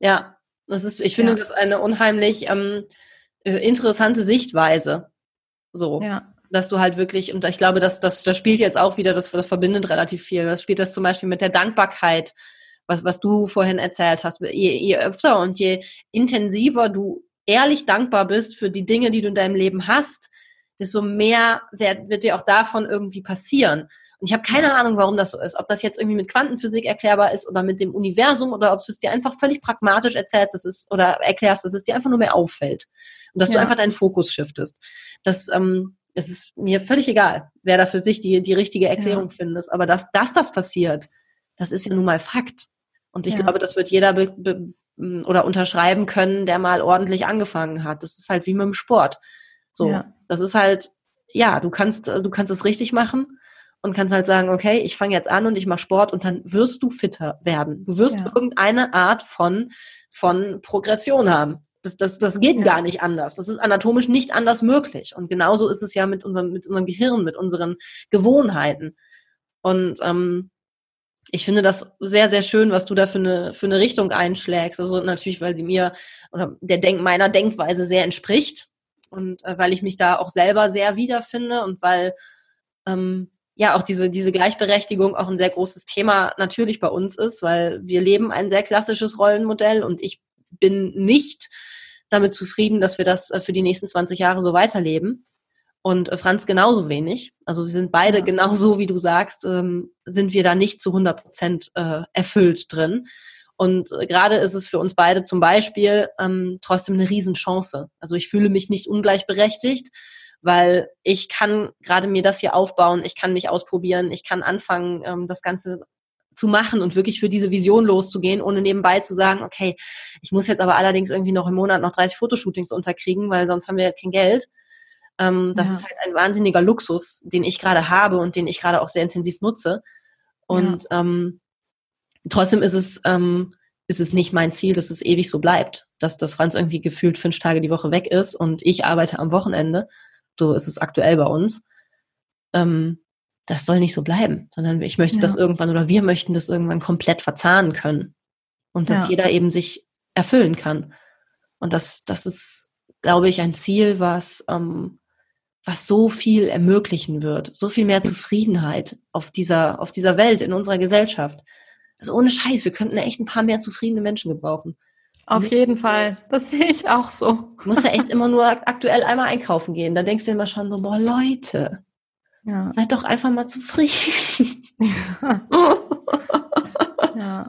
Speaker 2: Ja, das ist, ich finde ja. das eine unheimlich ähm, äh, interessante Sichtweise. So. Ja. Dass du halt wirklich, und ich glaube, dass das, das spielt jetzt auch wieder, das, das verbindet relativ viel. Das spielt das zum Beispiel mit der Dankbarkeit, was, was du vorhin erzählt hast. Je, je öfter und je intensiver du ehrlich dankbar bist für die Dinge, die du in deinem Leben hast, desto mehr wird, wird dir auch davon irgendwie passieren. Und ich habe keine Ahnung, warum das so ist. Ob das jetzt irgendwie mit Quantenphysik erklärbar ist oder mit dem Universum oder ob du es dir einfach völlig pragmatisch erzählst, dass es oder erklärst, dass es dir einfach nur mehr auffällt. Und dass ja. du einfach deinen Fokus shiftest. Das, ähm, das ist mir völlig egal, wer da für sich die, die richtige Erklärung ja. findet. Aber dass, dass das passiert, das ist ja nun mal Fakt. Und ich ja. glaube, das wird jeder be, be, oder unterschreiben können, der mal ordentlich angefangen hat. Das ist halt wie mit dem Sport. So, ja. das ist halt, ja, du kannst, du kannst es richtig machen und kannst halt sagen, okay, ich fange jetzt an und ich mache Sport und dann wirst du fitter werden. Du wirst irgendeine Art von, von Progression haben. Das, das, das geht ja. gar nicht anders. Das ist anatomisch nicht anders möglich. Und genauso ist es ja mit unserem, mit unserem Gehirn, mit unseren Gewohnheiten. Und ähm, ich finde das sehr, sehr schön, was du da für eine, für eine Richtung einschlägst. Also natürlich, weil sie mir oder der Denk, meiner Denkweise sehr entspricht und äh, weil ich mich da auch selber sehr wiederfinde und weil ähm, ja auch diese, diese Gleichberechtigung auch ein sehr großes Thema natürlich bei uns ist, weil wir leben ein sehr klassisches Rollenmodell und ich bin nicht damit zufrieden, dass wir das äh, für die nächsten 20 Jahre so weiterleben. Und äh, Franz genauso wenig. Also wir sind beide ja. <laughs> genauso, wie du sagst, ähm, sind wir da nicht zu 100 Prozent äh, erfüllt drin. Und gerade ist es für uns beide zum Beispiel ähm, trotzdem eine Riesenchance. Also ich fühle mich nicht ungleichberechtigt, weil ich kann gerade mir das hier aufbauen, ich kann mich ausprobieren, ich kann anfangen, ähm, das Ganze zu machen und wirklich für diese Vision loszugehen, ohne nebenbei zu sagen, okay, ich muss jetzt aber allerdings irgendwie noch im Monat noch 30 Fotoshootings unterkriegen, weil sonst haben wir kein Geld. Ähm, das ja. ist halt ein wahnsinniger Luxus, den ich gerade habe und den ich gerade auch sehr intensiv nutze. Und ja. ähm, trotzdem ist es, ähm, ist es nicht mein Ziel, dass es ewig so bleibt, dass das Franz irgendwie gefühlt fünf Tage die Woche weg ist und ich arbeite am Wochenende so ist es aktuell bei uns. Ähm, das soll nicht so bleiben, sondern ich möchte ja. das irgendwann oder wir möchten das irgendwann komplett verzahnen können und dass ja. jeder eben sich erfüllen kann. Und das, das ist, glaube ich, ein Ziel, was, ähm, was so viel ermöglichen wird, so viel mehr Zufriedenheit auf dieser, auf dieser Welt, in unserer Gesellschaft. Also ohne Scheiß, wir könnten echt ein paar mehr zufriedene Menschen gebrauchen.
Speaker 1: Auf jeden Fall. Das sehe ich auch so.
Speaker 2: Du musst ja echt immer nur aktuell einmal einkaufen gehen. Da denkst du immer schon so, boah, Leute, ja. seid doch einfach mal zufrieden. <laughs> Ja. ja.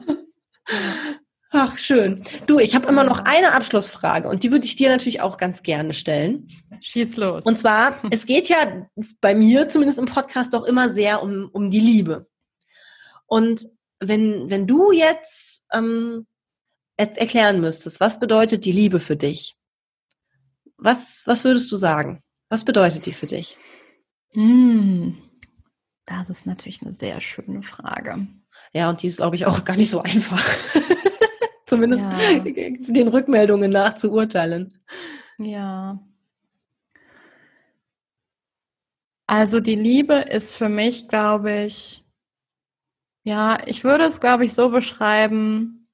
Speaker 2: Ach, schön. Du, ich habe immer noch eine Abschlussfrage und die würde ich dir natürlich auch ganz gerne stellen.
Speaker 1: Schieß los.
Speaker 2: Und zwar, es geht ja bei mir zumindest im Podcast doch immer sehr um, um die Liebe. Und wenn, wenn du jetzt ähm, er erklären müsstest, was bedeutet die Liebe für dich? Was, was würdest du sagen? Was bedeutet die für dich?
Speaker 1: Mm, das ist natürlich eine sehr schöne Frage.
Speaker 2: Ja, und die ist, glaube ich, auch gar nicht so einfach. <laughs> Zumindest ja. den Rückmeldungen nach zu urteilen.
Speaker 1: Ja. Also die Liebe ist für mich, glaube ich, ja, ich würde es, glaube ich, so beschreiben,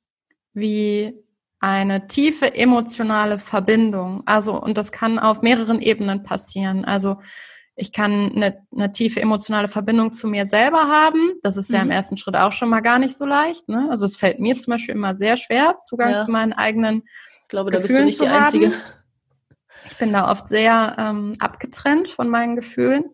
Speaker 1: wie eine tiefe emotionale Verbindung. Also, und das kann auf mehreren Ebenen passieren. Also, ich kann eine, eine tiefe emotionale Verbindung zu mir selber haben. Das ist mhm. ja im mhm. ersten Schritt auch schon mal gar nicht so leicht. Ne? Also, es fällt mir zum Beispiel immer sehr schwer, Zugang ja. zu meinen eigenen.
Speaker 2: Ich glaube, da Gefühlen bist du nicht die Einzige.
Speaker 1: Ich bin da oft sehr ähm, abgetrennt von meinen Gefühlen.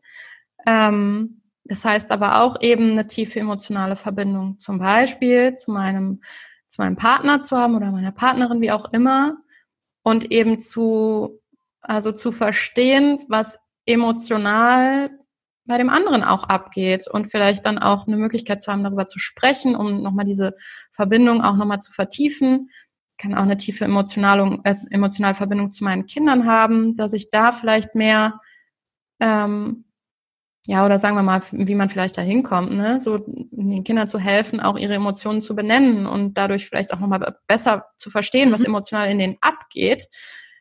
Speaker 1: Ähm, das heißt aber auch eben eine tiefe emotionale Verbindung, zum Beispiel zu meinem zu meinem Partner zu haben oder meiner Partnerin, wie auch immer, und eben zu, also zu verstehen, was emotional bei dem anderen auch abgeht und vielleicht dann auch eine Möglichkeit zu haben, darüber zu sprechen, um nochmal diese Verbindung auch nochmal zu vertiefen. Ich kann auch eine tiefe emotionale, äh, emotionale Verbindung zu meinen Kindern haben, dass ich da vielleicht mehr, ähm, ja, oder sagen wir mal, wie man vielleicht da hinkommt, ne? so den Kindern zu helfen, auch ihre Emotionen zu benennen und dadurch vielleicht auch nochmal besser zu verstehen, mhm. was emotional in denen abgeht.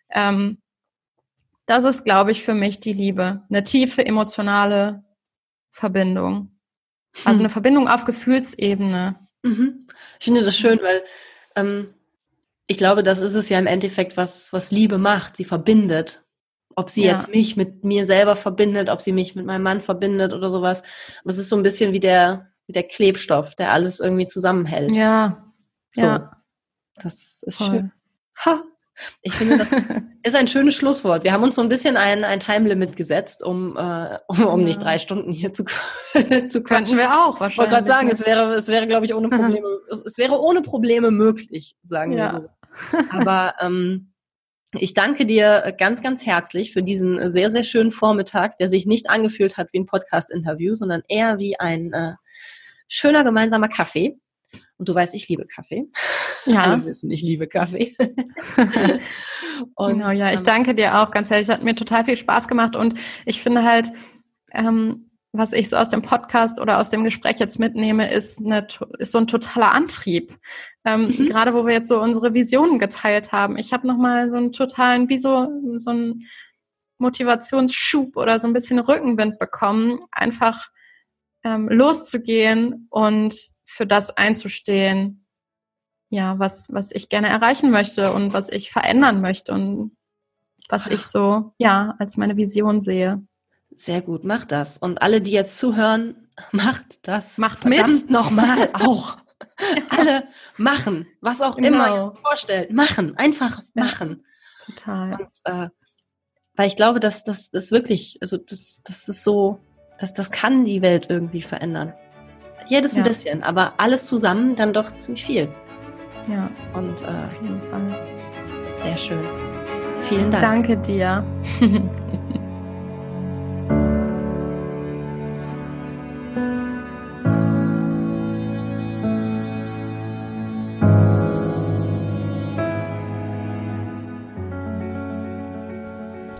Speaker 1: Ähm, das ist, glaube ich, für mich die Liebe. Eine tiefe emotionale Verbindung. Also hm. eine Verbindung auf Gefühlsebene.
Speaker 2: Mhm. Ich finde das schön, weil ähm, ich glaube, das ist es ja im Endeffekt, was, was Liebe macht. Sie verbindet. Ob sie ja. jetzt mich mit mir selber verbindet, ob sie mich mit meinem Mann verbindet oder sowas. Aber es ist so ein bisschen wie der, wie der Klebstoff, der alles irgendwie zusammenhält.
Speaker 1: Ja.
Speaker 2: So. Ja. Das ist Voll. schön. Ha, ich finde, das <laughs> ist ein schönes Schlusswort. Wir haben uns so ein bisschen ein, ein Time-Limit gesetzt, um, äh, um, um ja. nicht drei Stunden hier zu, <laughs>
Speaker 1: zu Könnten wir auch wahrscheinlich. Ich
Speaker 2: wollte gerade sagen, es wäre, es wäre, glaube ich, ohne Probleme, es wäre ohne Probleme möglich, sagen ja. wir so. <laughs> Aber ähm, ich danke dir ganz, ganz herzlich für diesen sehr, sehr schönen Vormittag, der sich nicht angefühlt hat wie ein Podcast-Interview, sondern eher wie ein äh, schöner gemeinsamer Kaffee. Und du weißt, ich liebe Kaffee. Ja. <laughs> Alle wissen, ich liebe Kaffee. <laughs>
Speaker 1: und, genau, ja, ich ähm, danke dir auch ganz. Es hat mir total viel Spaß gemacht und ich finde halt, ähm, was ich so aus dem Podcast oder aus dem Gespräch jetzt mitnehme, ist, eine, ist so ein totaler Antrieb. Ähm, mhm. Gerade wo wir jetzt so unsere Visionen geteilt haben. Ich habe nochmal so einen totalen, wie so, so einen Motivationsschub oder so ein bisschen Rückenwind bekommen, einfach ähm, loszugehen und für das einzustehen, ja, was, was ich gerne erreichen möchte und was ich verändern möchte und was ich so, ja, als meine Vision sehe.
Speaker 2: Sehr gut, macht das. Und alle, die jetzt zuhören, <laughs> macht das.
Speaker 1: Macht mit.
Speaker 2: nochmal <laughs> auch. alle machen, was auch genau. immer ihr vorstellt. Machen, einfach machen.
Speaker 1: Ja, total. Und,
Speaker 2: äh, weil ich glaube, dass das wirklich, also das, das ist so, das, das kann die Welt irgendwie verändern. Jedes ja. ein bisschen, aber alles zusammen dann doch ziemlich viel.
Speaker 1: Ja.
Speaker 2: Und äh, auf jeden Fall. Sehr schön. Vielen Dank.
Speaker 1: Danke dir. <laughs>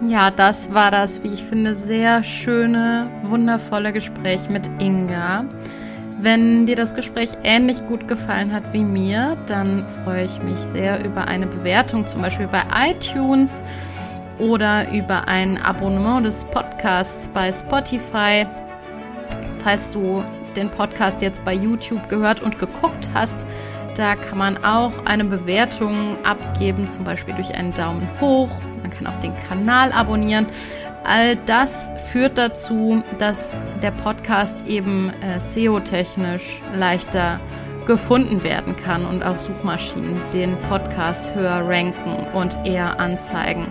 Speaker 1: Ja, das war das, wie ich finde, sehr schöne, wundervolle Gespräch mit Inga. Wenn dir das Gespräch ähnlich gut gefallen hat wie mir, dann freue ich mich sehr über eine Bewertung, zum Beispiel bei iTunes oder über ein Abonnement des Podcasts bei Spotify. Falls du den Podcast jetzt bei YouTube gehört und geguckt hast, da kann man auch eine Bewertung abgeben, zum Beispiel durch einen Daumen hoch. Man kann auch den Kanal abonnieren. All das führt dazu, dass der Podcast eben äh, SEO-technisch leichter gefunden werden kann und auch Suchmaschinen den Podcast höher ranken und eher anzeigen.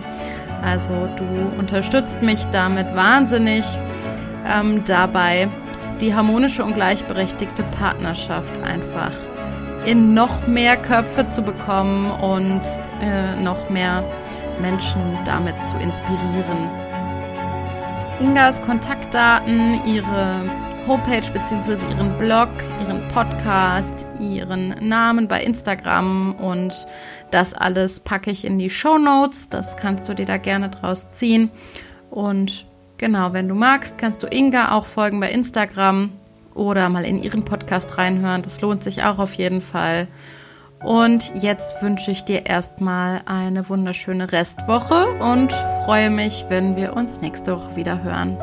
Speaker 1: Also du unterstützt mich damit wahnsinnig ähm, dabei, die harmonische und gleichberechtigte Partnerschaft einfach in noch mehr Köpfe zu bekommen und äh, noch mehr Menschen damit zu inspirieren. Ingas Kontaktdaten, ihre Homepage bzw. ihren Blog, ihren Podcast, ihren Namen bei Instagram und das alles packe ich in die Show Notes. Das kannst du dir da gerne draus ziehen. Und genau, wenn du magst, kannst du Inga auch folgen bei Instagram oder mal in ihren Podcast reinhören. Das lohnt sich auch auf jeden Fall. Und jetzt wünsche ich dir erstmal eine wunderschöne Restwoche und freue mich, wenn wir uns nächste Woche wieder hören.